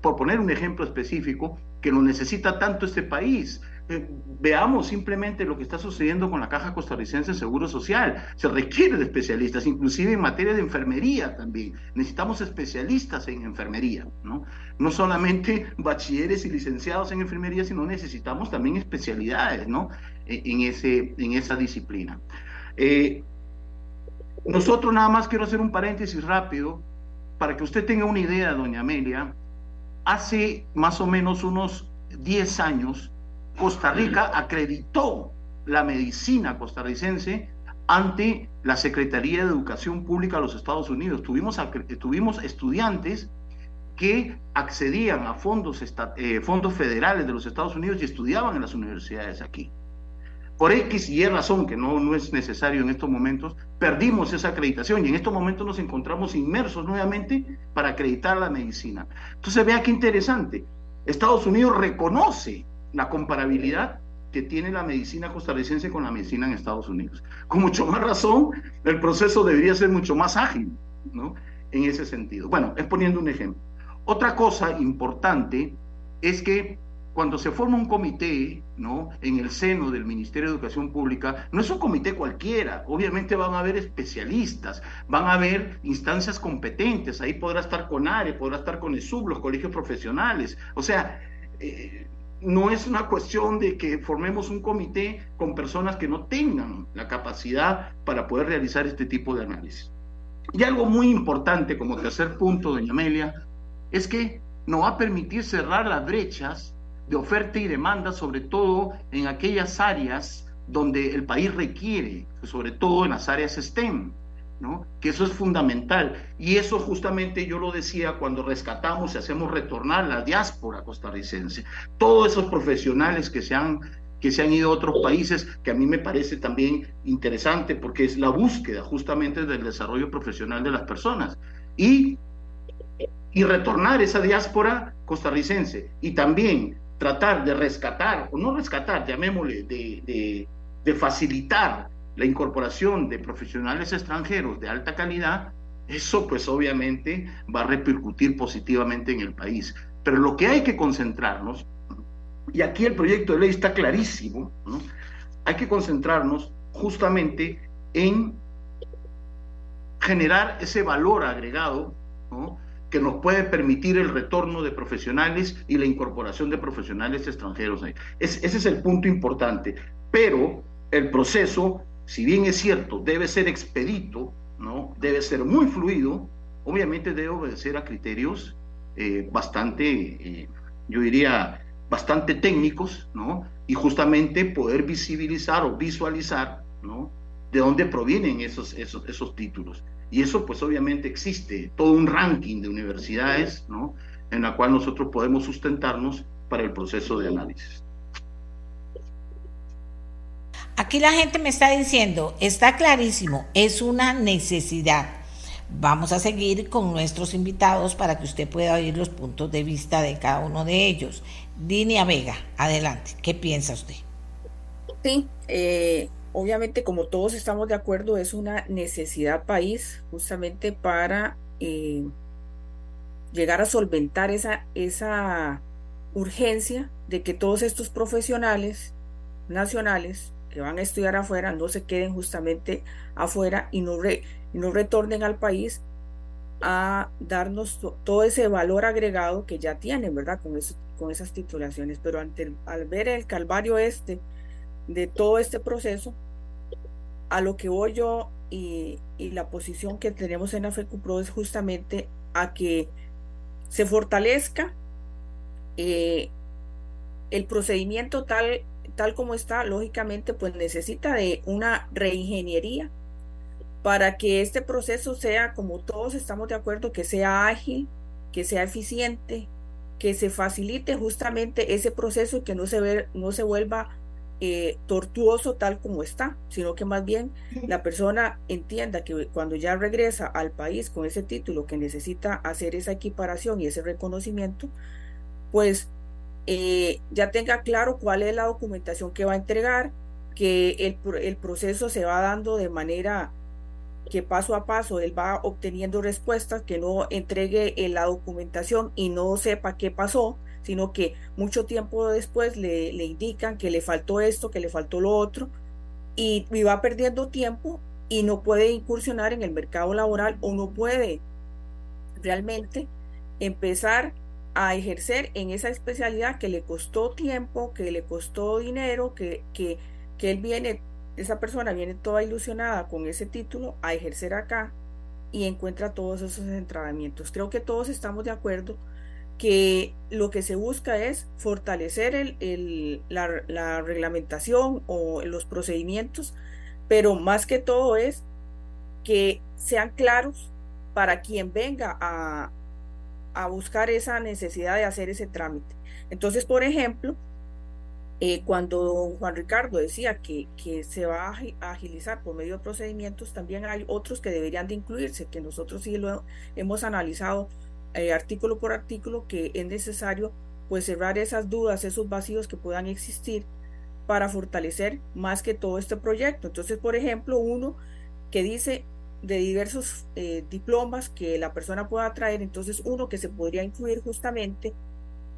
por poner un ejemplo específico, que lo necesita tanto este país. Eh, veamos simplemente lo que está sucediendo con la Caja Costarricense de Seguro Social. Se requiere de especialistas, inclusive en materia de enfermería también. Necesitamos especialistas en enfermería, ¿no? No solamente bachilleres y licenciados en enfermería, sino necesitamos también especialidades, ¿no? E, en, ese, en esa disciplina. Eh, nosotros nada más quiero hacer un paréntesis rápido para que usted tenga una idea, doña Amelia, hace más o menos unos 10 años, Costa Rica acreditó la medicina costarricense ante la Secretaría de Educación Pública de los Estados Unidos. Tuvimos, tuvimos estudiantes que accedían a fondos, eh, fondos federales de los Estados Unidos y estudiaban en las universidades aquí por X y Y razón, que no, no es necesario en estos momentos, perdimos esa acreditación y en estos momentos nos encontramos inmersos nuevamente para acreditar la medicina. Entonces vea qué interesante. Estados Unidos reconoce la comparabilidad que tiene la medicina costarricense con la medicina en Estados Unidos. Con mucho más razón, el proceso debería ser mucho más ágil, ¿no? En ese sentido. Bueno, es poniendo un ejemplo. Otra cosa importante es que cuando se forma un comité, ¿no? En el seno del Ministerio de Educación Pública, no es un comité cualquiera, obviamente van a haber especialistas, van a haber instancias competentes, ahí podrá estar CONARE, podrá estar con ESUB, los colegios profesionales, o sea, eh, no es una cuestión de que formemos un comité con personas que no tengan la capacidad para poder realizar este tipo de análisis. Y algo muy importante como tercer punto, doña Amelia, es que no va a permitir cerrar las brechas de oferta y demanda, sobre todo en aquellas áreas donde el país requiere, sobre todo en las áreas STEM, ¿no? que eso es fundamental. Y eso justamente yo lo decía cuando rescatamos y hacemos retornar la diáspora costarricense. Todos esos profesionales que se han que se han ido a otros países, que a mí me parece también interesante porque es la búsqueda justamente del desarrollo profesional de las personas. Y, y retornar esa diáspora costarricense. Y también tratar de rescatar, o no rescatar, llamémosle, de, de, facilitar la incorporación de profesionales extranjeros de alta calidad, eso pues obviamente va a repercutir positivamente en el país. Pero lo que hay que concentrarnos, y aquí el proyecto de ley está clarísimo, hay que concentrarnos justamente en generar ese valor agregado que nos puede permitir el retorno de profesionales y la incorporación de profesionales extranjeros. ese es el punto importante. Pero el proceso, si bien es cierto, debe ser expedito, ¿no? debe ser muy fluido, obviamente debe obedecer a criterios eh, bastante, eh, yo diría, bastante técnicos, ¿no? Y justamente poder visibilizar o visualizar, ¿no? De dónde provienen esos, esos, esos títulos. Y eso pues obviamente existe, todo un ranking de universidades, ¿no? En la cual nosotros podemos sustentarnos para el proceso de análisis. Aquí la gente me está diciendo, está clarísimo, es una necesidad. Vamos a seguir con nuestros invitados para que usted pueda oír los puntos de vista de cada uno de ellos. Dinia Vega, adelante, ¿qué piensa usted? Sí, eh, obviamente como todos estamos de acuerdo, es una necesidad país justamente para eh, llegar a solventar esa, esa urgencia de que todos estos profesionales nacionales que van a estudiar afuera no se queden justamente afuera y no, no retornen al país a darnos todo ese valor agregado que ya tienen, ¿verdad? Con, eso, con esas titulaciones. Pero al ver el calvario este de todo este proceso, a lo que voy yo y, la posición que tenemos en la FECUPRO es justamente a que se fortalezca eh, el procedimiento tal, tal como está, lógicamente, pues necesita de una reingeniería para que este proceso sea, como todos estamos de acuerdo, que sea ágil, que sea eficiente, que se facilite justamente ese proceso y que no se, ve, no se vuelva eh, tortuoso tal como está, sino que más bien la persona entienda que cuando ya regresa al país con ese título que necesita hacer esa equiparación y ese reconocimiento, pues eh, ya tenga claro cuál es la documentación que va a entregar, que el, el proceso se va dando de manera que paso a paso él va obteniendo respuestas, que no entregue la documentación y no sepa qué pasó, sino que mucho tiempo después le, le indican que le faltó esto, que le faltó lo otro, y, va perdiendo tiempo y no puede incursionar en el mercado laboral o no puede realmente empezar a ejercer en esa especialidad que le costó tiempo, que le costó dinero, que, que, que él viene, esa persona viene toda ilusionada con ese título a ejercer acá y encuentra todos esos entrenamientos. Creo que todos estamos de acuerdo que lo que se busca es fortalecer el, la, reglamentación o los procedimientos, pero más que todo es que sean claros para quien venga a, a buscar esa necesidad de hacer ese trámite. Entonces, por ejemplo, eh, cuando Juan Ricardo decía que, que, se va a agilizar por medio de procedimientos, también hay otros que deberían de incluirse, que nosotros sí lo hemos analizado eh, artículo por artículo que es necesario pues cerrar esas dudas, esos vacíos que puedan existir para fortalecer más que todo este proyecto. Entonces, por ejemplo, uno que dice de diversos eh, diplomas que la persona pueda traer, entonces uno que se podría incluir justamente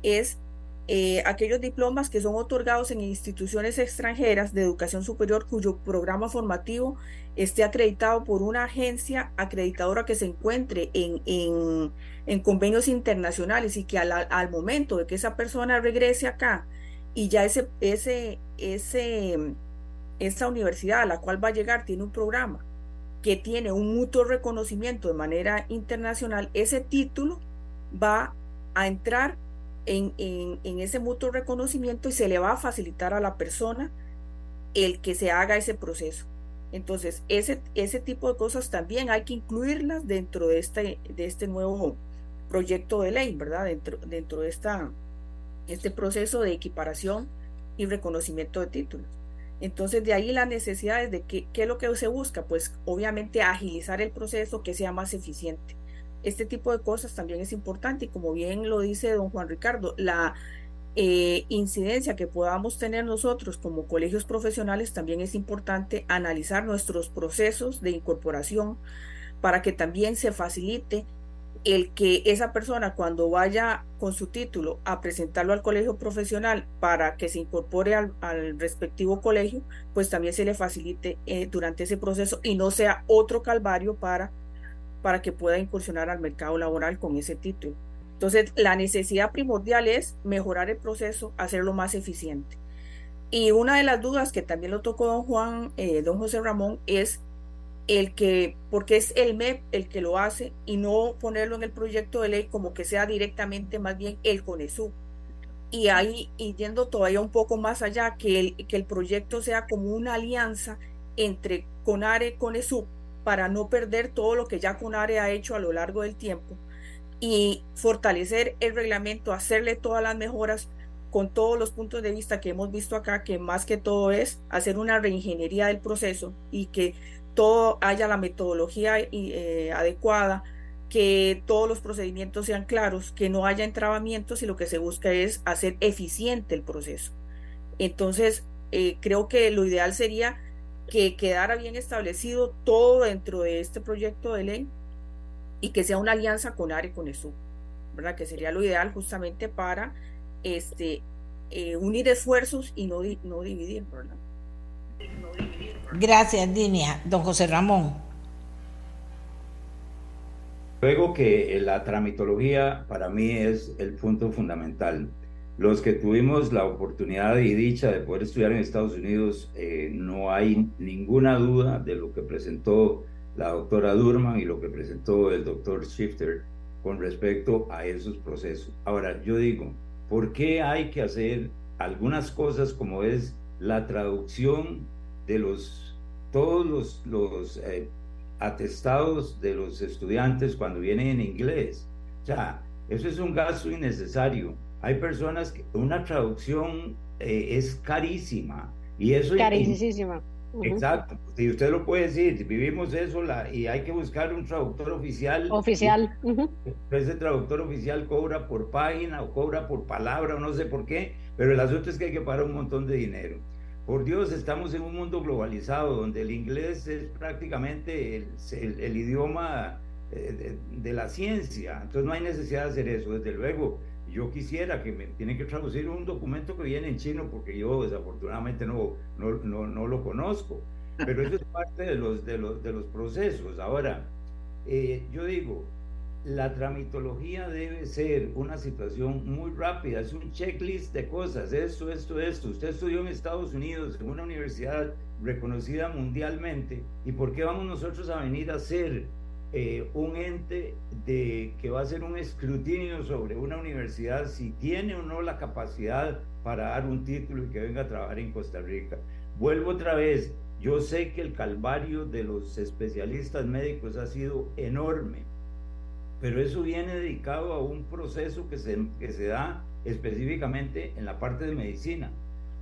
es eh, aquellos diplomas que son otorgados en instituciones extranjeras de educación superior cuyo programa formativo esté acreditado por una agencia acreditadora que se encuentre en, en, convenios internacionales y que al, momento de que esa persona regrese acá y ya ese, ese, ese, esa universidad a la cual va a llegar tiene un programa que tiene un mutuo reconocimiento de manera internacional, ese título va a entrar en, en, ese mutuo reconocimiento y se le va a facilitar a la persona el que se haga ese proceso. Entonces, ese, ese tipo de cosas también hay que incluirlas dentro de este, de este nuevo proyecto de ley, ¿verdad? Dentro, dentro de esta, este proceso de equiparación y reconocimiento de títulos. Entonces, de ahí las necesidades de que, qué es lo que se busca, pues obviamente agilizar el proceso, que sea más eficiente este tipo de cosas también es importante y como bien lo dice don Juan Ricardo, la eh, incidencia que podamos tener nosotros como colegios profesionales también es importante analizar nuestros procesos de incorporación para que también se facilite el que esa persona cuando vaya con su título a presentarlo al colegio profesional para que se incorpore al, respectivo colegio, pues también se le facilite eh, durante ese proceso y no sea otro calvario para para que pueda incursionar al mercado laboral con ese título. Entonces, la necesidad primordial es mejorar el proceso, hacerlo más eficiente. Y una de las dudas que también lo tocó don Juan, eh, don José Ramón, es el que, porque es el MEP el que lo hace y no ponerlo en el proyecto de ley como que sea directamente más bien el CONESU. Y ahí, y yendo todavía un poco más allá, que el, que el proyecto sea como una alianza entre CONARE CONESU para no perder todo lo que ya CONARE ha hecho a lo largo del tiempo y fortalecer el reglamento, hacerle todas las mejoras con todos los puntos de vista que hemos visto acá, que más que todo es hacer una reingeniería del proceso y que todo haya la metodología eh, adecuada, que todos los procedimientos sean claros, que no haya entrabamientos y lo que se busca es hacer eficiente el proceso. Entonces, eh, creo que lo ideal sería que quedara bien establecido todo dentro de este proyecto de ley y que sea una alianza con ARE con ESU, ¿verdad? Que sería lo ideal justamente para este, eh, unir esfuerzos y no, no dividir, ¿verdad? Gracias, Dinia. Don José Ramón. Luego que la tramitología para mí es el punto fundamental. Los que tuvimos la oportunidad y dicha de poder estudiar en Estados Unidos, eh, no hay ninguna duda de lo que presentó la doctora Durman y lo que presentó el doctor Shifter con respecto a esos procesos. Ahora, yo digo, ¿por qué hay que hacer algunas cosas como es la traducción de los, todos los, los eh, atestados de los estudiantes cuando vienen en inglés? O sea, eso es un gasto innecesario. Hay personas que una traducción eh, es carísima y eso... Carísima. Exacto, y usted lo puede decir, vivimos eso la, y hay que buscar un traductor oficial. Oficial. Ese traductor oficial cobra por página o cobra por palabra o no sé por qué, pero el asunto es que hay que pagar un montón de dinero. Por Dios, estamos en un mundo globalizado donde el inglés es prácticamente el, el, idioma eh, de, de, la ciencia, entonces no hay necesidad de hacer eso, desde luego yo quisiera que me tienen que traducir un documento que viene en chino porque yo desafortunadamente no, no, no, no lo conozco, pero eso es parte de los, de los, de los procesos. Ahora, eh, yo digo, la tramitología debe ser una situación muy rápida, es un checklist de cosas, esto, esto, esto. Usted estudió en Estados Unidos, en una universidad reconocida mundialmente, ¿y por qué vamos nosotros a venir a hacer eh, un ente de, que va a hacer un escrutinio sobre una universidad si tiene o no la capacidad para dar un título y que venga a trabajar en Costa Rica. Vuelvo otra vez, yo sé que el calvario de los especialistas médicos ha sido enorme, pero eso viene dedicado a un proceso que se, que se da específicamente en la parte de medicina.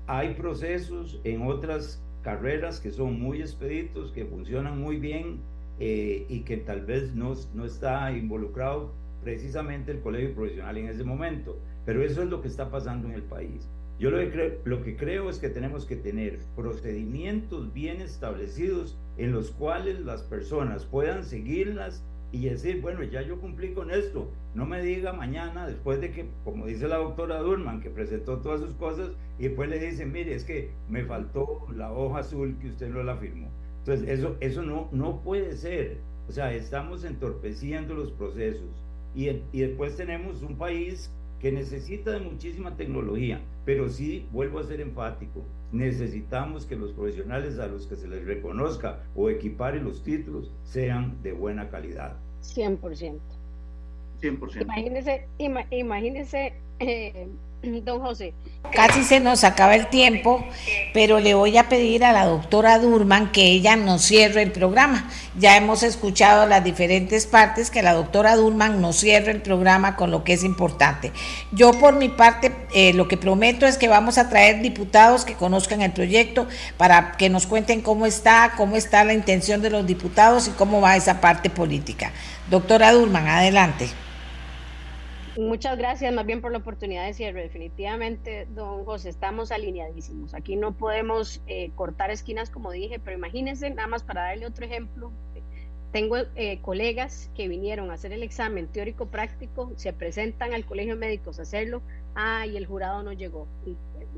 Hay procesos en otras carreras que son muy expeditos, que funcionan muy bien, eh, y que tal vez no, no está involucrado precisamente el colegio profesional en ese momento. Pero eso es lo que está pasando en el país. Yo lo que, creo, lo que creo es que tenemos que tener procedimientos bien establecidos en los cuales las personas puedan seguirlas y decir, bueno, ya yo cumplí con esto. No me diga mañana, después de que, como dice la doctora Durman, que presentó todas sus cosas, y después le dicen, mire, es que me faltó la hoja azul que usted no la firmó. Entonces, eso, eso no, no puede ser. O sea, estamos entorpeciendo los procesos. Y, y después tenemos un país que necesita de muchísima tecnología, pero sí, vuelvo a ser enfático, necesitamos que los profesionales a los que se les reconozca o equipare los títulos sean de buena calidad. 100%. 100%. Imagínese, imagínese eh, don José. Casi se nos acaba el tiempo, pero le voy a pedir a la doctora Durman que ella nos cierre el programa. Ya hemos escuchado las diferentes partes, que la doctora Durman nos cierre el programa con lo que es importante. Yo por mi parte eh, lo que prometo es que vamos a traer diputados que conozcan el proyecto para que nos cuenten cómo está, cómo está la intención de los diputados y cómo va esa parte política. Doctora Durman, adelante. Muchas gracias más bien por la oportunidad de cierre. Definitivamente, don José, estamos alineadísimos. Aquí no podemos eh, cortar esquinas, como dije, pero imagínense, nada más para darle otro ejemplo, tengo eh, colegas que vinieron a hacer el examen teórico práctico, se presentan al colegio de médicos a hacerlo, ah, el jurado no llegó.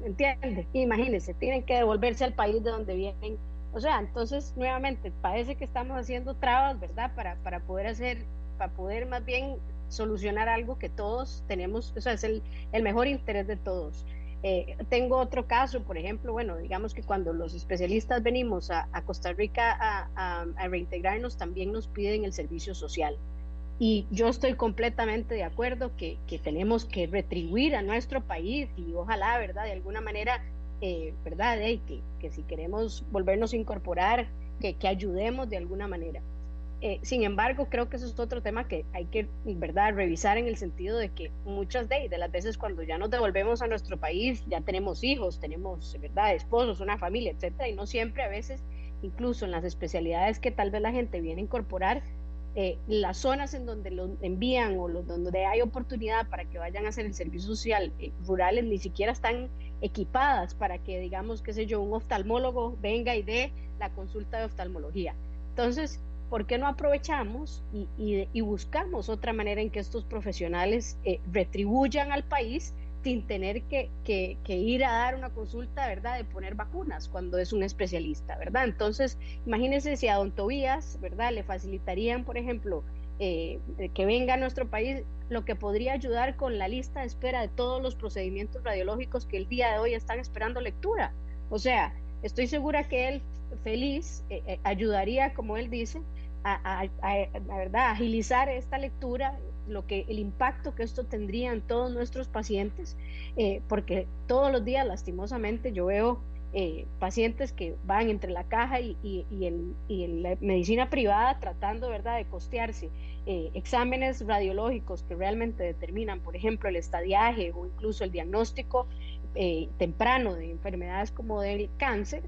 ¿Entiende? Imagínense, tienen que devolverse al país de donde vienen O sea, entonces nuevamente parece que estamos haciendo trabas, ¿verdad? Para, para poder hacer, para poder más bien solucionar algo que todos tenemos, o sea, es el, el mejor interés de todos. Eh, tengo otro caso, por ejemplo, bueno, digamos que cuando los especialistas venimos a, a Costa Rica a, a, reintegrarnos, también nos piden el servicio social. Y yo estoy completamente de acuerdo que, que tenemos que retribuir a nuestro país y ojalá, ¿verdad? De alguna manera, eh, ¿verdad? que, que, si queremos volvernos a incorporar, que, que ayudemos de alguna manera. Eh, sin embargo, creo que eso es otro tema que hay que, ¿verdad?, revisar en el sentido de que muchas de, de las veces cuando ya nos devolvemos a nuestro país, ya tenemos hijos, tenemos, ¿verdad?, esposos, una familia, etcétera, y no siempre a veces, incluso en las especialidades que tal vez la gente viene a incorporar, eh, las zonas en donde los envían o los, donde hay oportunidad para que vayan a hacer el servicio social eh, rurales ni siquiera están equipadas para que, digamos, qué sé yo, un oftalmólogo venga y dé la consulta de oftalmología. Entonces, ¿por qué no aprovechamos y, buscamos otra manera en que estos profesionales eh, retribuyan al país sin tener que, ir a dar una consulta, ¿verdad?, de poner vacunas cuando es un especialista, ¿verdad? Entonces, imagínense si a don Tobías, ¿verdad?, le facilitarían, por ejemplo, eh, que venga a nuestro país, lo que podría ayudar con la lista de espera de todos los procedimientos radiológicos que el día de hoy están esperando lectura. O sea, estoy segura que él feliz eh, ayudaría, como él dice, a, verdad, agilizar esta lectura, lo que el impacto que esto tendría en todos nuestros pacientes, eh, porque todos los días, lastimosamente, yo veo eh, pacientes que van entre la caja y, y, y, la medicina privada tratando, ¿verdad?, de costearse eh, exámenes radiológicos que realmente determinan, por ejemplo, el estadiaje o incluso el diagnóstico temprano de enfermedades como del cáncer,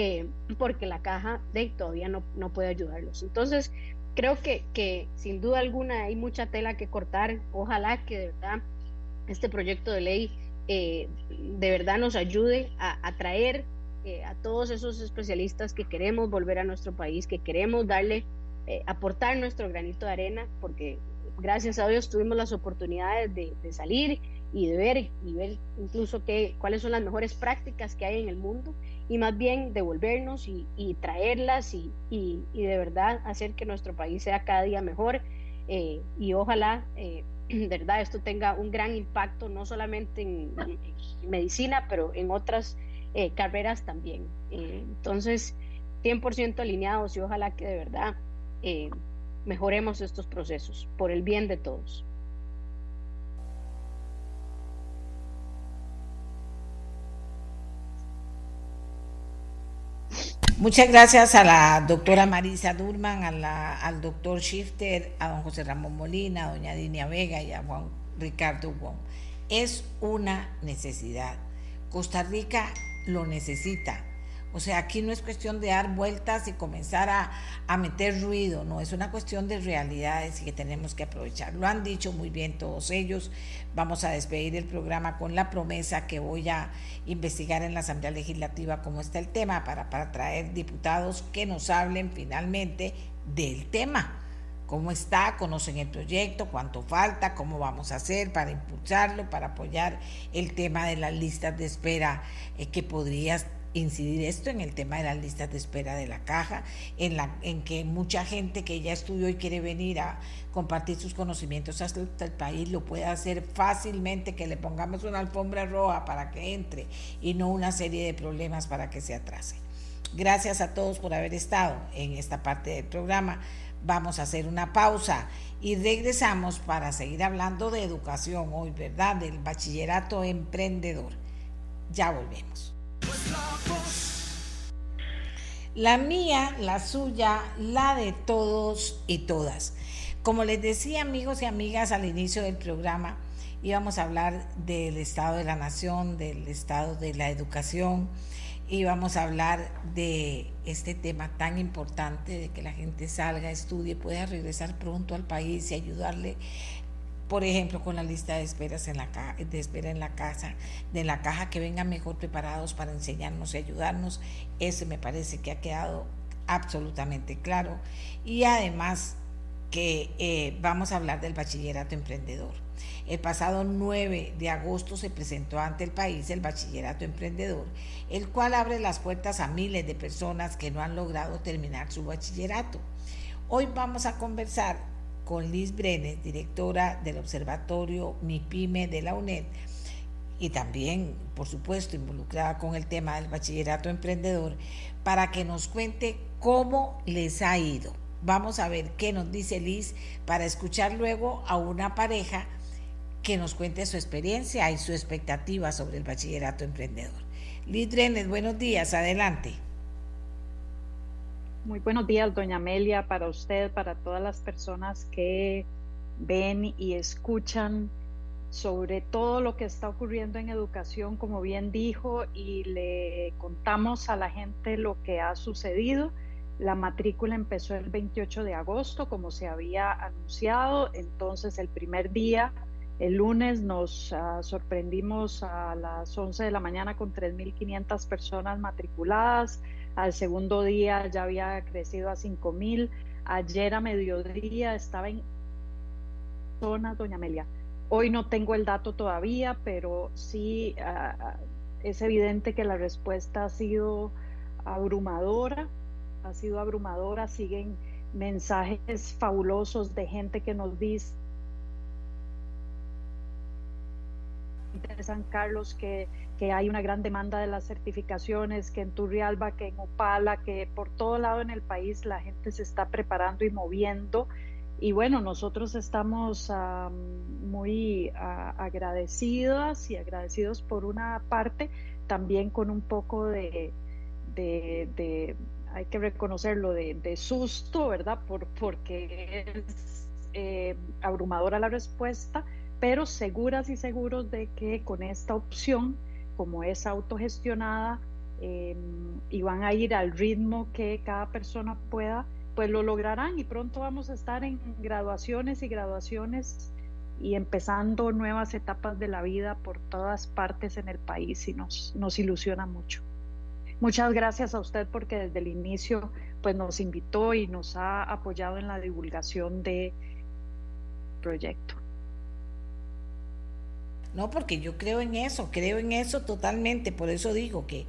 eh, porque la caja de todavía no, no puede ayudarlos. Entonces, creo que, que sin duda alguna hay mucha tela que cortar. Ojalá que de verdad este proyecto de ley eh, de verdad nos ayude a atraer eh, a todos esos especialistas que queremos volver a nuestro país, que queremos darle, aportar nuestro granito de arena, porque gracias a Dios tuvimos las oportunidades de, de salir y de ver y ver incluso qué, cuáles son las mejores prácticas que hay en el mundo y más bien devolvernos y, traerlas y, de verdad hacer que nuestro país sea cada día mejor eh, y ojalá eh, verdad esto tenga un gran impacto no solamente en, medicina pero en otras eh, carreras también entonces 100% alineados y ojalá que de verdad mejoremos estos procesos por el bien de todos. Muchas gracias a la doctora Marisa Durman, al doctor Shifter, a don José Ramón Molina, a doña Dinia Vega y a Juan Ricardo Wong. Es una necesidad. Costa Rica lo necesita. O sea, aquí no es cuestión de dar vueltas y comenzar a, meter ruido, no, es una cuestión de realidades y que tenemos que aprovechar. Lo han dicho muy bien todos ellos. Vamos a despedir el programa con la promesa que voy a investigar en la Asamblea Legislativa cómo está el tema para, para traer diputados que nos hablen finalmente del tema cómo está, conocen el proyecto, cuánto falta, cómo vamos a hacer para impulsarlo, para apoyar el tema de las listas de espera eh, que podría incidir esto en el tema de las listas de espera de la caja, en, la, en que mucha gente que ya estudió y quiere venir a compartir sus conocimientos hasta el país lo pueda hacer fácilmente, que le pongamos una alfombra roja para que entre y no una serie de problemas para que se atrase. Gracias a todos por haber estado en esta parte del programa. Vamos a hacer una pausa y regresamos para seguir hablando de educación hoy, ¿verdad? Del bachillerato emprendedor. Ya volvemos. La mía, la suya, la de todos y todas. Como les decía amigos y amigas al inicio del programa, íbamos a hablar del estado de la nación, del estado de la educación, íbamos a hablar de este tema tan importante de que la gente salga, estudie, pueda regresar pronto al país y ayudarle por ejemplo, con la lista de esperas en la de espera en la casa, de la caja que vengan mejor preparados para enseñarnos y ayudarnos, ese me parece que ha quedado absolutamente claro. Y además, que eh, vamos a hablar del bachillerato emprendedor. El pasado 9 de agosto se presentó ante el país el bachillerato emprendedor, el cual abre las puertas a miles de personas que no han logrado terminar su bachillerato. Hoy vamos a conversar con Liz Brenes, directora del Observatorio MIPYME de la UNED, y también, por supuesto, involucrada con el tema del bachillerato emprendedor, para que nos cuente cómo les ha ido. Vamos a ver qué nos dice Liz para escuchar luego a una pareja que nos cuente su experiencia y su expectativa sobre el bachillerato emprendedor. Liz Brenes, buenos días, adelante. Muy buenos días, doña Amelia, para usted, para todas las personas que ven y escuchan sobre todo lo que está ocurriendo en educación, como bien dijo, y le contamos a la gente lo que ha sucedido. La matrícula empezó el 28 de agosto, como se había anunciado, entonces el primer día, el lunes, nos uh, sorprendimos a las 11 de la mañana con 3.500 personas matriculadas, al segundo día ya había crecido a 5.000, ayer a mediodía estaba en zona, doña Amelia, Hoy no tengo el dato todavía, pero sí uh, es evidente que la respuesta ha sido abrumadora, ha sido abrumadora, siguen mensajes fabulosos de gente que nos dice San Carlos que, que, hay una gran demanda de las certificaciones, que en Turrialba, que en Opala, que por todo lado en el país la gente se está preparando y moviendo y bueno, nosotros estamos muy agradecidas y agradecidos por una parte, también con un poco de, de, hay que reconocerlo, de, susto, ¿verdad? Por, porque es eh, abrumadora la respuesta, pero seguras y seguros de que con esta opción, como es autogestionada, eh, y van a ir al ritmo que cada persona pueda, pues lo lograrán y pronto vamos a estar en graduaciones y graduaciones y empezando nuevas etapas de la vida por todas partes en el país y nos, nos ilusiona mucho. Muchas gracias a usted porque desde el inicio pues nos invitó y nos ha apoyado en la divulgación de proyecto. No, porque yo creo en eso, creo en eso totalmente, por eso digo que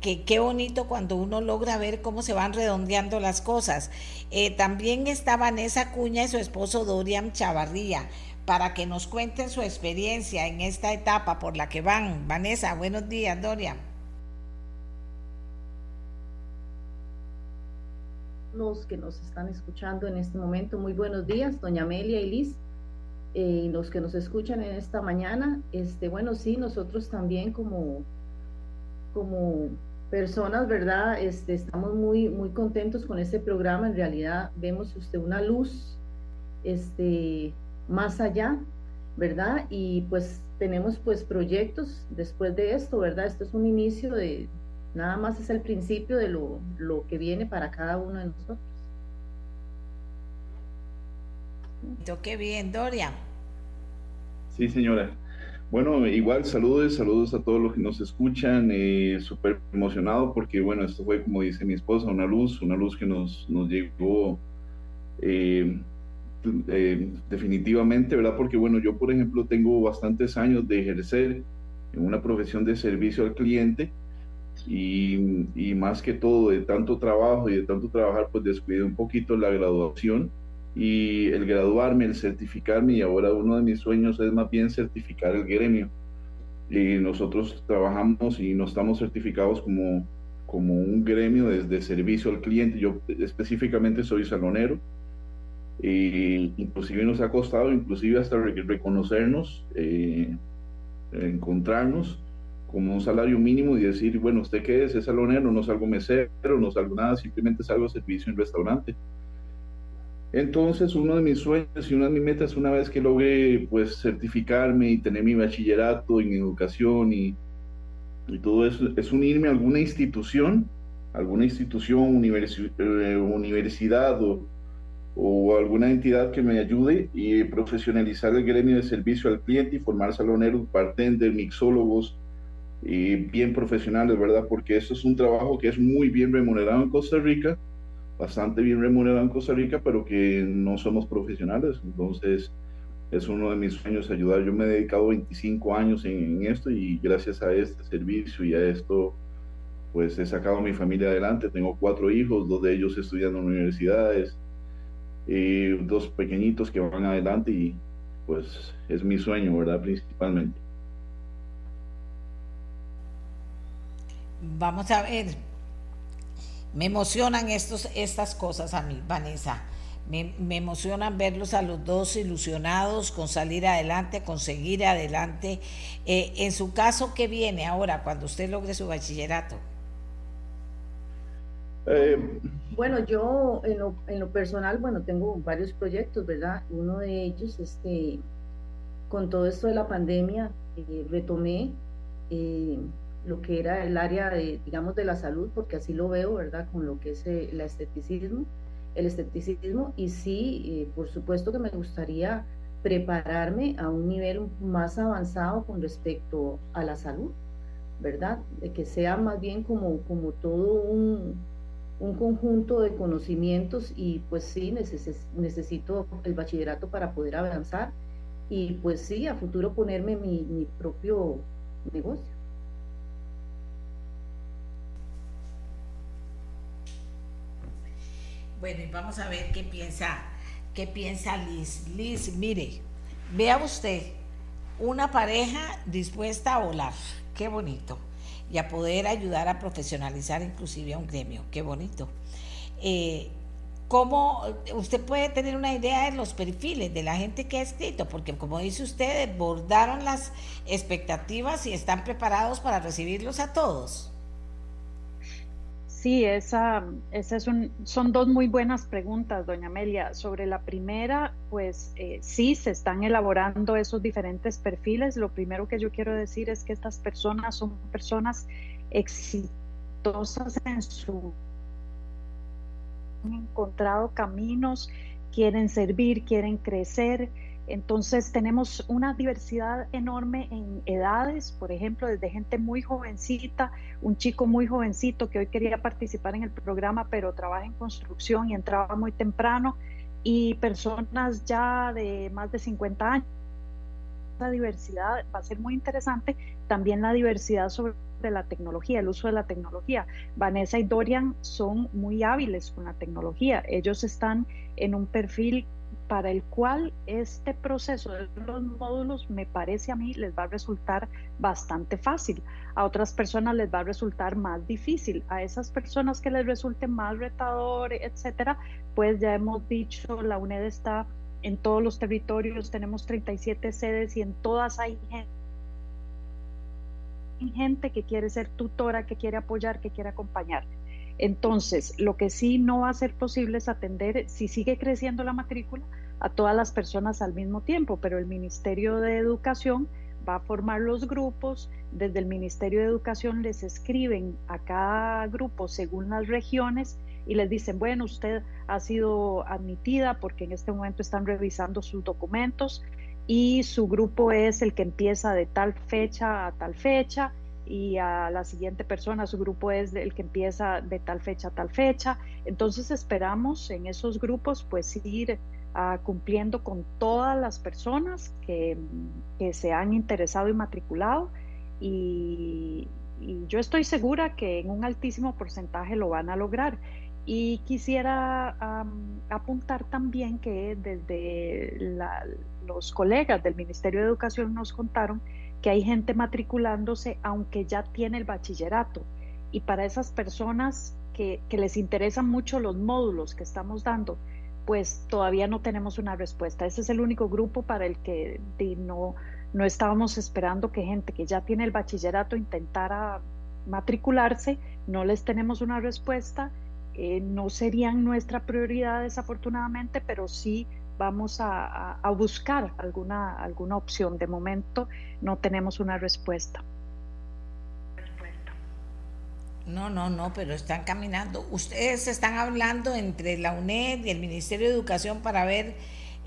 que qué bonito cuando uno logra ver cómo se van redondeando las cosas. Eh, también está Vanessa Cuña y su esposo Dorian Chavarría para que nos cuenten su experiencia en esta etapa por la que van. Vanessa, buenos días, Dorian. Los que nos están escuchando en este momento, muy buenos días, doña Amelia y Liz. Eh, los que nos escuchan en esta mañana, este, bueno, sí, nosotros también como, como personas, ¿verdad? Este, estamos muy, muy contentos con este programa. En realidad vemos usted una luz este, más allá, ¿verdad? Y pues tenemos pues proyectos después de esto, ¿verdad? Esto es un inicio de, nada más es el principio de lo, lo que viene para cada uno de nosotros. Qué bien, Doria. Sí, señora. Bueno, igual saludos, saludos a todos los que nos escuchan, eh, súper emocionado porque bueno, esto fue como dice mi esposa, una luz, una luz que nos, nos llegó eh, eh, definitivamente, ¿verdad? Porque bueno, yo por ejemplo tengo bastantes años de ejercer en una profesión de servicio al cliente y, y más que todo de tanto trabajo y de tanto trabajar, pues descuidé un poquito la graduación y el graduarme, el certificarme y ahora uno de mis sueños es más bien certificar el gremio. Y nosotros trabajamos y no estamos certificados como, como un gremio de, servicio al cliente. Yo específicamente soy salonero. Y inclusive nos ha costado, inclusive hasta reconocernos, eh, encontrarnos como un salario mínimo y decir, bueno, ¿usted qué es? ¿Es salonero? No salgo mesero, no salgo nada, simplemente salgo servicio en restaurante. Entonces, uno de mis sueños y una de mis metas, una vez que logré pues certificarme y tener mi bachillerato en educación y, y todo eso, es unirme a alguna institución, alguna institución, eh, universidad o, o, alguna entidad que me ayude y profesionalizar el gremio de servicio al cliente y formar saloneros, bartenders, mixólogos, y bien profesionales, ¿verdad? Porque esto es un trabajo que es muy bien remunerado en Costa Rica bastante bien remunerado en Costa Rica, pero que no somos profesionales. Entonces, es uno de mis sueños ayudar. Yo me he dedicado 25 años en, esto y gracias a este servicio y a esto, pues he sacado a mi familia adelante. Tengo cuatro hijos, dos de ellos estudiando en universidades, y dos pequeñitos que van adelante y pues es mi sueño, ¿verdad? Principalmente. Vamos a ver, me emocionan estos, estas cosas a mí, Vanessa. Me, me, emocionan verlos a los dos ilusionados con salir adelante, con seguir adelante. Eh, en su caso, ¿qué viene ahora cuando usted logre su bachillerato? Eh, bueno, yo en lo, en lo, personal, bueno, tengo varios proyectos, ¿verdad? Uno de ellos, este, con todo esto de la pandemia, eh, retomé lo que era el área de, digamos, de la salud, porque así lo veo, ¿verdad? Con lo que es el esteticismo el escepticismo y sí, eh, por supuesto que me gustaría prepararme a un nivel más avanzado con respecto a la salud, ¿verdad? De que sea más bien como, como todo un, un conjunto de conocimientos y pues sí, necesito el bachillerato para poder avanzar y pues sí, a futuro ponerme mi propio negocio. Bueno, y vamos a ver qué piensa, qué piensa Liz. Liz, mire, vea usted una pareja dispuesta a volar, qué bonito, y a poder ayudar a profesionalizar inclusive a un gremio, qué bonito. Eh, ¿Cómo usted puede tener una idea de los perfiles de la gente que ha escrito? Porque como dice usted, bordaron las expectativas y están preparados para recibirlos a todos. Sí, esa, esa es un, son dos muy buenas preguntas, doña Amelia. Sobre la primera, pues eh, sí, se están elaborando esos diferentes perfiles. Lo primero que yo quiero decir es que estas personas son personas exitosas en su... han encontrado caminos, quieren servir, quieren crecer, entonces tenemos una diversidad enorme en edades, por ejemplo, desde gente muy jovencita, un chico muy jovencito que hoy quería participar en el programa, pero trabaja en construcción y entraba muy temprano, y personas ya de más de 50 años. La diversidad va a ser muy interesante, también la diversidad sobre la tecnología, el uso de la tecnología. Vanessa y Dorian son muy hábiles con la tecnología. Ellos están en un perfil para el cual este proceso de los módulos me parece a mí les va a resultar bastante fácil. A otras personas les va a resultar más difícil. A esas personas que les resulte más retador, etcétera, pues ya hemos dicho, la UNED está en todos los territorios, tenemos 37 sedes y en todas hay gente gente que quiere ser tutora, que quiere apoyar, que quiere acompañar. Entonces, lo que sí no va a ser posible es atender, si sigue creciendo la matrícula, a todas las personas al mismo tiempo, pero el Ministerio de Educación va a formar los grupos, desde el Ministerio de Educación les escriben a cada grupo según las regiones y les dicen, bueno, usted ha sido admitida porque en este momento están revisando sus documentos y su grupo es el que empieza de tal fecha a tal fecha y a la siguiente persona, su grupo es el que empieza de tal fecha a tal fecha. Entonces esperamos en esos grupos pues ir ah, cumpliendo con todas las personas que, se han interesado y matriculado y, yo estoy segura que en un altísimo porcentaje lo van a lograr. Y quisiera apuntar también que desde los colegas del Ministerio de Educación nos contaron que hay gente matriculándose aunque ya tiene el bachillerato. Y para esas personas que, les interesan mucho los módulos que estamos dando, pues todavía no tenemos una respuesta. Ese es el único grupo para el que no, no estábamos esperando que gente que ya tiene el bachillerato intentara matricularse, no les tenemos una respuesta, eh, no serían nuestra prioridad desafortunadamente, pero sí vamos a, buscar alguna, alguna opción. De momento no tenemos una respuesta. No, no, no, pero están caminando. Ustedes están hablando entre la UNED y el Ministerio de Educación para ver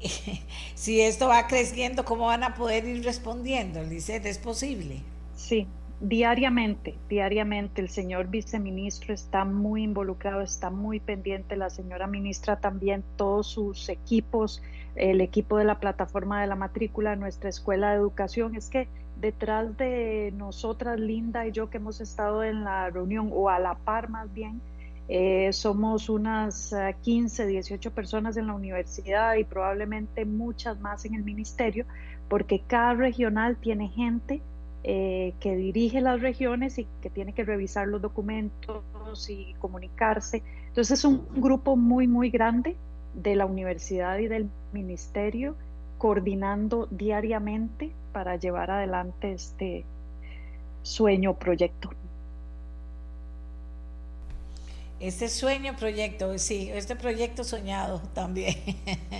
si esto va creciendo, cómo van a poder ir respondiendo. Licet, ¿es posible? Sí, diariamente, diariamente el señor viceministro está muy involucrado, está muy pendiente, la señora ministra también, todos sus equipos, el equipo de la plataforma de la matrícula, nuestra escuela de educación. Es que detrás de nosotras, Linda y yo, que hemos estado en la reunión, o a la par más bien, eh, somos unas 15, eh, 18 personas en la universidad y probablemente muchas más en el ministerio, porque cada regional tiene gente eh, que dirige las regiones y que tiene que revisar los documentos y comunicarse. Entonces es un grupo muy, muy grande de la universidad y del ministerio coordinando diariamente para llevar adelante este sueño proyecto. Este sueño proyecto, sí, este proyecto soñado también.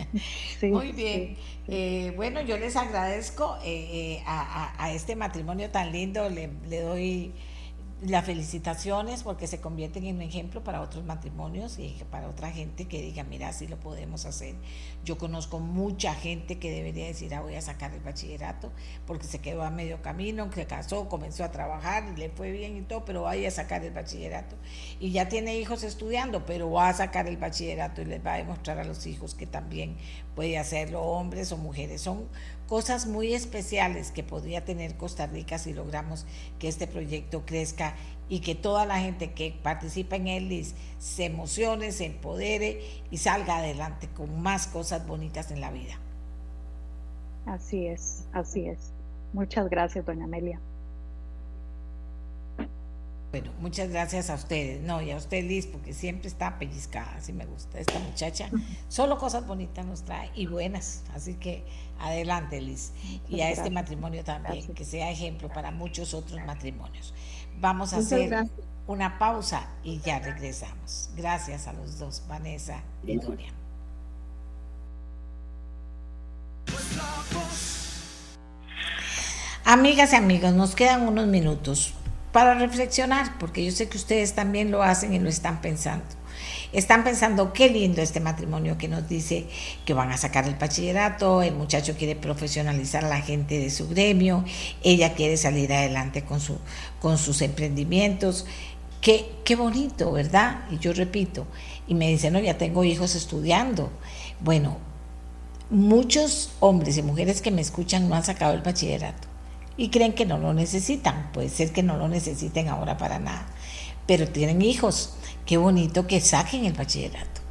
Muy bien. Eh, bueno, yo les agradezco eh, eh, a, este matrimonio tan lindo, le, le doy las felicitaciones porque se convierten en un ejemplo para otros matrimonios y para otra gente que diga, mira, así lo podemos hacer. Yo conozco mucha gente que debería decir, ah, voy a sacar el bachillerato porque se quedó a medio camino, se casó, comenzó a trabajar y le fue bien y todo, pero vaya a sacar el bachillerato. Y ya tiene hijos estudiando, pero va a sacar el bachillerato y les va a demostrar a los hijos que también puede hacerlo, hombres o mujeres. Son cosas muy especiales que podría tener Costa Rica si logramos que este proyecto crezca y que toda la gente que participa en él se emocione, se empodere y salga adelante con más cosas bonitas en la vida. Así es, así es. Muchas gracias, doña Amelia. Bueno, muchas gracias a ustedes. No, y a usted, Liz, porque siempre está pellizcada, así me gusta. Esta muchacha solo cosas bonitas nos trae y buenas. Así que adelante, Liz. Y a este matrimonio también, que sea ejemplo para muchos otros matrimonios. Vamos a hacer una pausa y ya regresamos. Gracias a los dos, Vanessa y Dorian. Amigas y amigos, nos quedan unos minutos para reflexionar, porque yo sé que ustedes también lo hacen y lo están pensando. Están pensando, qué lindo este matrimonio que nos dice que van a sacar el bachillerato, el muchacho quiere profesionalizar a la gente de su gremio, ella quiere salir adelante con, su, con sus emprendimientos. Qué, qué bonito, ¿verdad? Y yo repito, y me dicen, no, ya tengo hijos estudiando. Bueno, muchos hombres y mujeres que me escuchan no han sacado el bachillerato y creen que no lo necesitan. Puede ser que no lo necesiten ahora para nada, pero tienen hijos. Qué bonito que saquen el bachillerato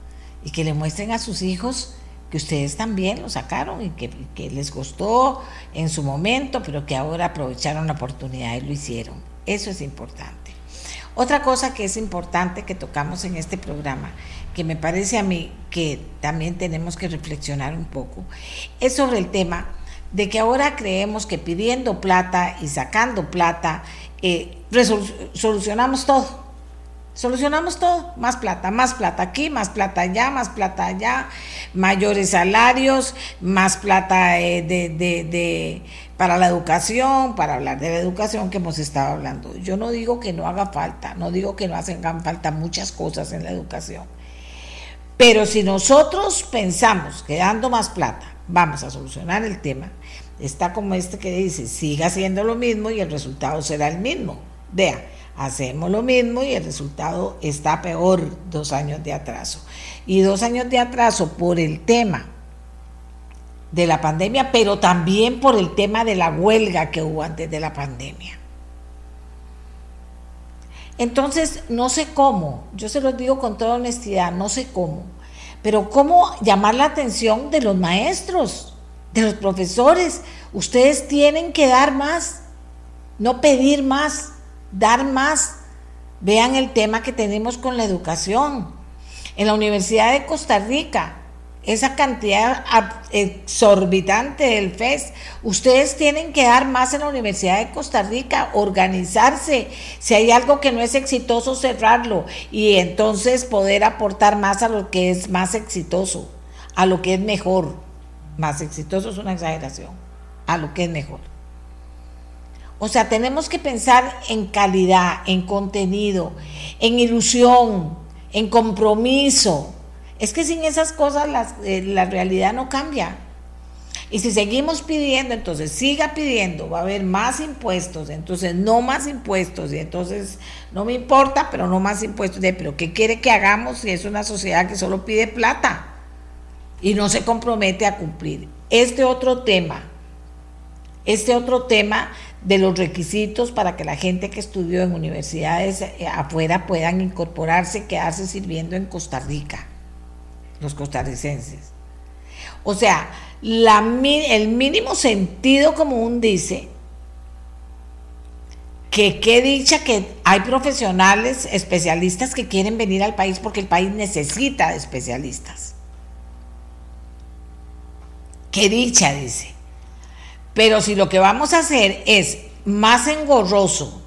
y que le muestren a sus hijos que ustedes también lo sacaron y que, les costó en su momento, pero que ahora aprovecharon la oportunidad y lo hicieron. Eso es importante. Otra cosa que es importante que tocamos en este programa, que me parece a mí que también tenemos que reflexionar un poco, es sobre el tema de que ahora creemos que pidiendo plata y sacando plata eh, solucionamos todo. Solucionamos todo, más plata, más plata aquí, más plata allá, más plata allá, mayores salarios, más plata eh, de, de, para la educación, para hablar de la educación que hemos estado hablando. Yo no digo que no haga falta, no digo que no hacen falta muchas cosas en la educación, pero si nosotros pensamos que dando más plata vamos a solucionar el tema, está como este que dice, siga haciendo lo mismo y el resultado será el mismo. Vea, hacemos lo mismo y el resultado está peor, dos años de atraso. Y dos años de atraso por el tema de la pandemia, pero también por el tema de la huelga que hubo antes de la pandemia. Entonces, no sé cómo, yo se los digo con toda honestidad, no sé cómo, pero cómo llamar la atención de los maestros, de los profesores. Ustedes tienen que dar más, no pedir más, dar más. Vean el tema que tenemos con la educación. En la Universidad de Costa Rica, esa cantidad exorbitante del FES. Ustedes tienen que dar más en la Universidad de Costa Rica, organizarse. Si hay algo que no es exitoso, cerrarlo y entonces poder aportar más a lo que es más exitoso, a lo que es mejor. Más exitoso es una exageración, a lo que es mejor. O sea, tenemos que pensar en calidad, en contenido, en ilusión, en compromiso es que sin esas cosas eh, la realidad no cambia. Y si seguimos pidiendo, entonces siga pidiendo, va a haber más impuestos, entonces no más impuestos, y entonces no me importa, pero no más impuestos. Pero ¿qué quiere que hagamos si es una sociedad que solo pide plata y no se compromete a cumplir? Este otro tema, este otro tema de los requisitos para que la gente que estudió en universidades eh, afuera puedan incorporarse, quedarse sirviendo en Costa Rica, los costarricenses. O sea, la, el mínimo sentido común dice que qué dicha que hay profesionales especialistas que quieren venir al país porque el país necesita de especialistas. Qué dicha, dice. Pero si lo que vamos a hacer es más engorroso,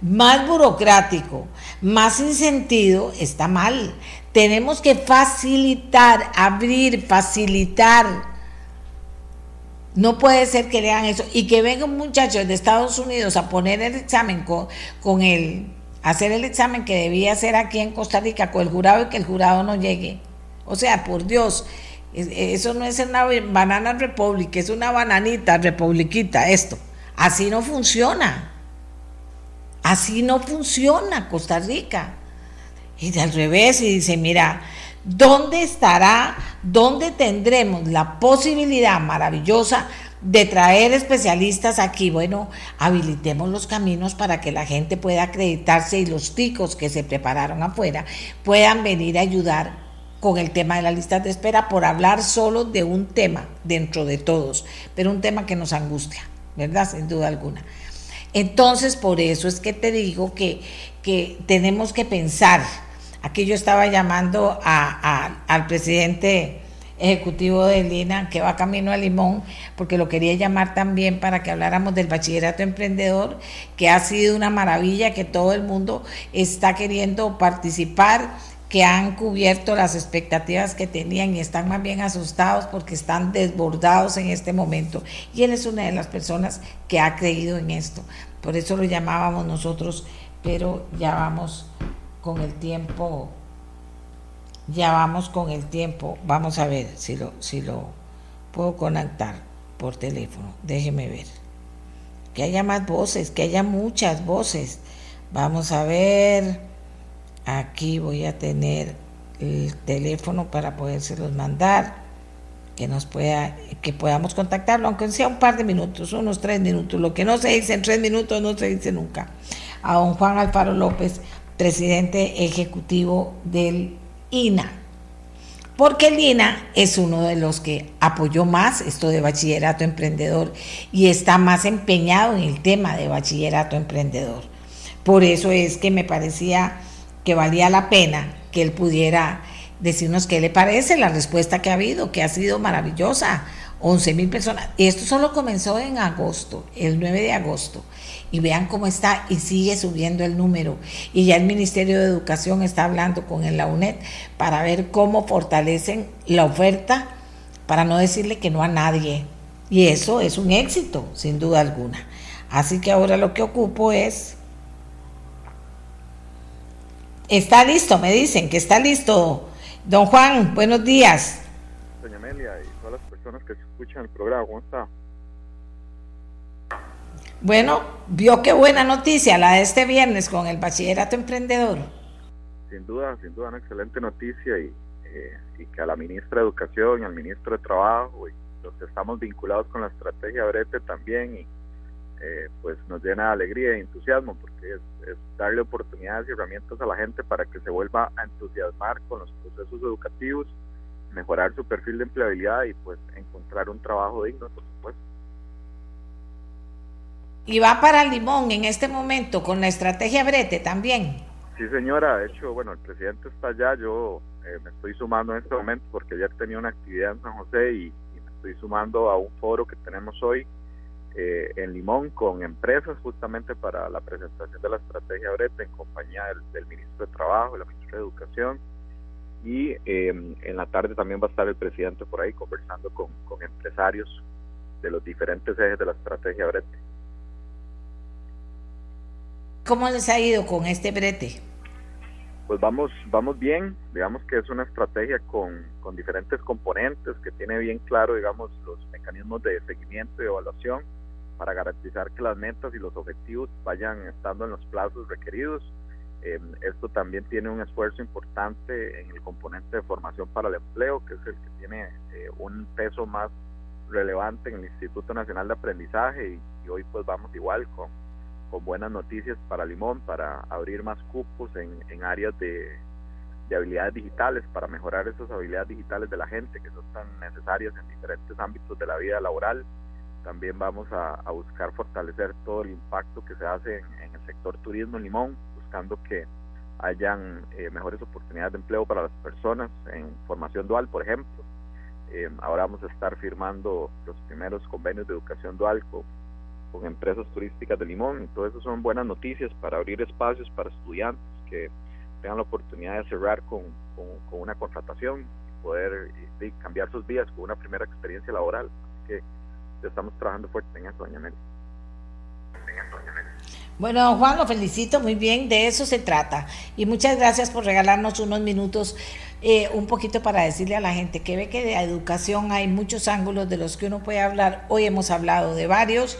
más burocrático, más sin sentido, está mal. Tenemos que facilitar, abrir, facilitar. No puede ser que lean eso y que vengan muchachos de Estados Unidos a poner el examen con, con el, hacer el examen que debía hacer aquí en Costa Rica con el jurado y que el jurado no llegue. O sea, por Dios, eso no es una banana republic, es una bananita republiquita, esto. Así no funciona. Así no funciona Costa Rica. Y de al revés, y dice, mira, ¿dónde estará, dónde tendremos la posibilidad maravillosa de traer especialistas aquí? Bueno, habilitemos los caminos para que la gente pueda acreditarse y los ticos que se prepararon afuera puedan venir a ayudar con el tema de las listas de espera por hablar solo de un tema dentro de todos, pero un tema que nos angustia, ¿verdad? Sin duda alguna. Entonces, por eso es que te digo que, que tenemos que pensar Aquí yo estaba llamando al presidente ejecutivo de Lina, que va camino a Limón, porque lo quería llamar también para que habláramos del bachillerato emprendedor, que ha sido una maravilla, que todo el mundo está queriendo participar, que han cubierto las expectativas que tenían y están más bien asustados porque están desbordados en este momento. Y él es una de las personas que ha creído en esto. Por eso lo llamábamos nosotros, pero ya vamos con el tiempo, ya vamos con el tiempo, vamos a ver si lo, si lo puedo conectar por teléfono, déjeme ver. Que haya más voces, que haya muchas voces. Vamos a ver, aquí voy a tener el teléfono para podérselos mandar, que nos pueda, que podamos contactarlo, aunque sea un par de minutos, unos tres minutos. Lo que no se dice en tres minutos no se dice nunca. A don Juan Alfaro López, presidente ejecutivo del INA. Porque el INA es uno de los que apoyó más esto de bachillerato emprendedor y está más empeñado en el tema de bachillerato emprendedor. Por eso es que me parecía que valía la pena que él pudiera decirnos qué le parece la respuesta que ha habido, que ha sido maravillosa. 11 mil personas. Y esto solo comenzó en agosto, el 9 de agosto y vean cómo está y sigue subiendo el número. Y ya el Ministerio de Educación está hablando con la UNED para ver cómo fortalecen la oferta para no decirle que no a nadie. Y eso es un éxito, sin duda alguna. Así que ahora lo que ocupo es... Está listo, me dicen que está listo. Don Juan, buenos días. Doña Amelia y todas las personas que escuchan el programa, ¿cómo está? Bueno, vio qué buena noticia la de este viernes con el bachillerato emprendedor. Sin duda, sin duda, una excelente noticia y, eh, que a la ministra de Educación y al ministro de Trabajo y los que estamos vinculados con la estrategia Brete también y eh, pues nos llena de alegría y entusiasmo porque es, darle oportunidades y herramientas a la gente para que se vuelva a entusiasmar con los procesos educativos, mejorar su perfil de empleabilidad y pues encontrar un trabajo digno, por supuesto y va para Limón en este momento con la estrategia Brete también. Sí, señora, de hecho, bueno, el presidente está allá, yo eh, me estoy sumando en este momento porque ayer tenía una actividad en San José y, me estoy sumando a un foro que tenemos hoy eh, en Limón con empresas justamente para la presentación de la estrategia Brete en compañía del, ministro de Trabajo, la ministra de Educación y eh, en la tarde también va a estar el presidente por ahí conversando con, con empresarios de los diferentes ejes de la estrategia Brete. ¿Cómo les ha ido con este brete? pues vamos, vamos bien, digamos que es una estrategia con, con diferentes componentes que tiene bien claro, digamos, los mecanismos de seguimiento y evaluación para garantizar que las metas y los objetivos vayan estando en los plazos requeridos. Eh, esto también tiene un esfuerzo importante en el componente de formación para el empleo, que es el que tiene eh, un peso más relevante en el Instituto Nacional de Aprendizaje y, hoy pues vamos igual con con buenas noticias para Limón, para abrir más cupos en, en áreas de, de, habilidades digitales, para mejorar esas habilidades digitales de la gente que son tan necesarias en diferentes ámbitos de la vida laboral. También vamos a, buscar fortalecer todo el impacto que se hace en, el sector turismo en Limón, buscando que hayan eh, mejores oportunidades de empleo para las personas en formación dual, por ejemplo. Eh, ahora vamos a estar firmando los primeros convenios de educación dual con empresas turísticas de Limón. Todo eso son buenas noticias para abrir espacios para estudiantes que tengan la oportunidad de cerrar con, una contratación y poder y, cambiar sus vidas con una primera experiencia laboral. Así que estamos trabajando fuerte en eso, doña Mel. Bueno, Juan, lo felicito muy bien, de eso se trata. Y muchas gracias por regalarnos unos minutos, eh, un poquito para decirle a la gente que ve que de educación hay muchos ángulos de los que uno puede hablar. Hoy hemos hablado de varios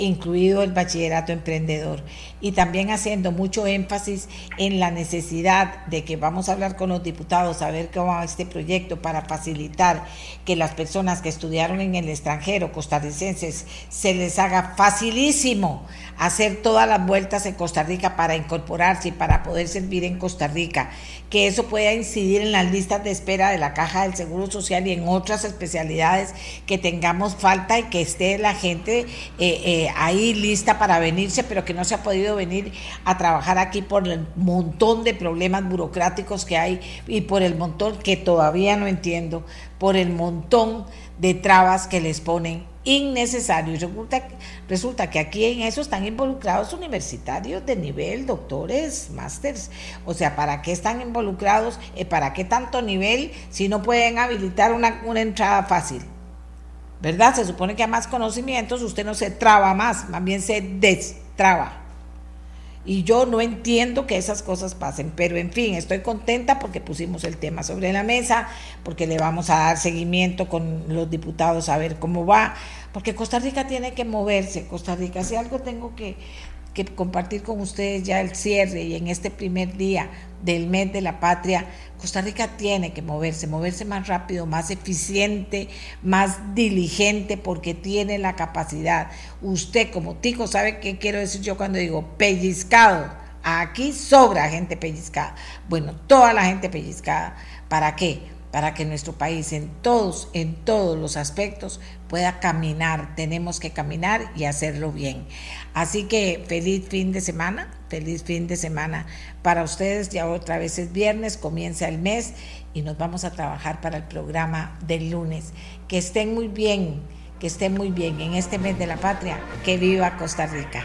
incluido el bachillerato emprendedor. Y también haciendo mucho énfasis en la necesidad de que vamos a hablar con los diputados a ver cómo va este proyecto para facilitar que las personas que estudiaron en el extranjero, costarricenses, se les haga facilísimo hacer todas las vueltas en Costa Rica para incorporarse y para poder servir en Costa Rica, que eso pueda incidir en las listas de espera de la Caja del Seguro Social y en otras especialidades que tengamos falta y que esté la gente eh, eh, ahí lista para venirse, pero que no se ha podido venir a trabajar aquí por el montón de problemas burocráticos que hay y por el montón que todavía no entiendo, por el montón de trabas que les ponen innecesarios. Y resulta, resulta que aquí en eso están involucrados universitarios de nivel, doctores, másters. O sea, ¿para qué están involucrados? Eh, ¿Para qué tanto nivel si no pueden habilitar una, una entrada fácil? ¿verdad? Se supone que a más conocimientos usted no se traba más, más bien se destraba. Y yo no entiendo que esas cosas pasen, pero en fin, estoy contenta porque pusimos el tema sobre la mesa, porque le vamos a dar seguimiento con los diputados a ver cómo va, porque Costa Rica tiene que moverse, Costa Rica, si algo tengo que que compartir con ustedes ya el cierre y en este primer día del mes de la patria, Costa Rica tiene que moverse, moverse más rápido, más eficiente, más diligente, porque tiene la capacidad. Usted como tico sabe qué quiero decir yo cuando digo pellizcado. Aquí sobra gente pellizcada. Bueno, toda la gente pellizcada. ¿Para qué? Para que nuestro país en todos, en todos los aspectos pueda caminar. Tenemos que caminar y hacerlo bien. Así que feliz fin de semana, feliz fin de semana para ustedes. Ya otra vez es viernes, comienza el mes y nos vamos a trabajar para el programa del lunes. Que estén muy bien, que estén muy bien en este mes de la patria. Que viva Costa Rica.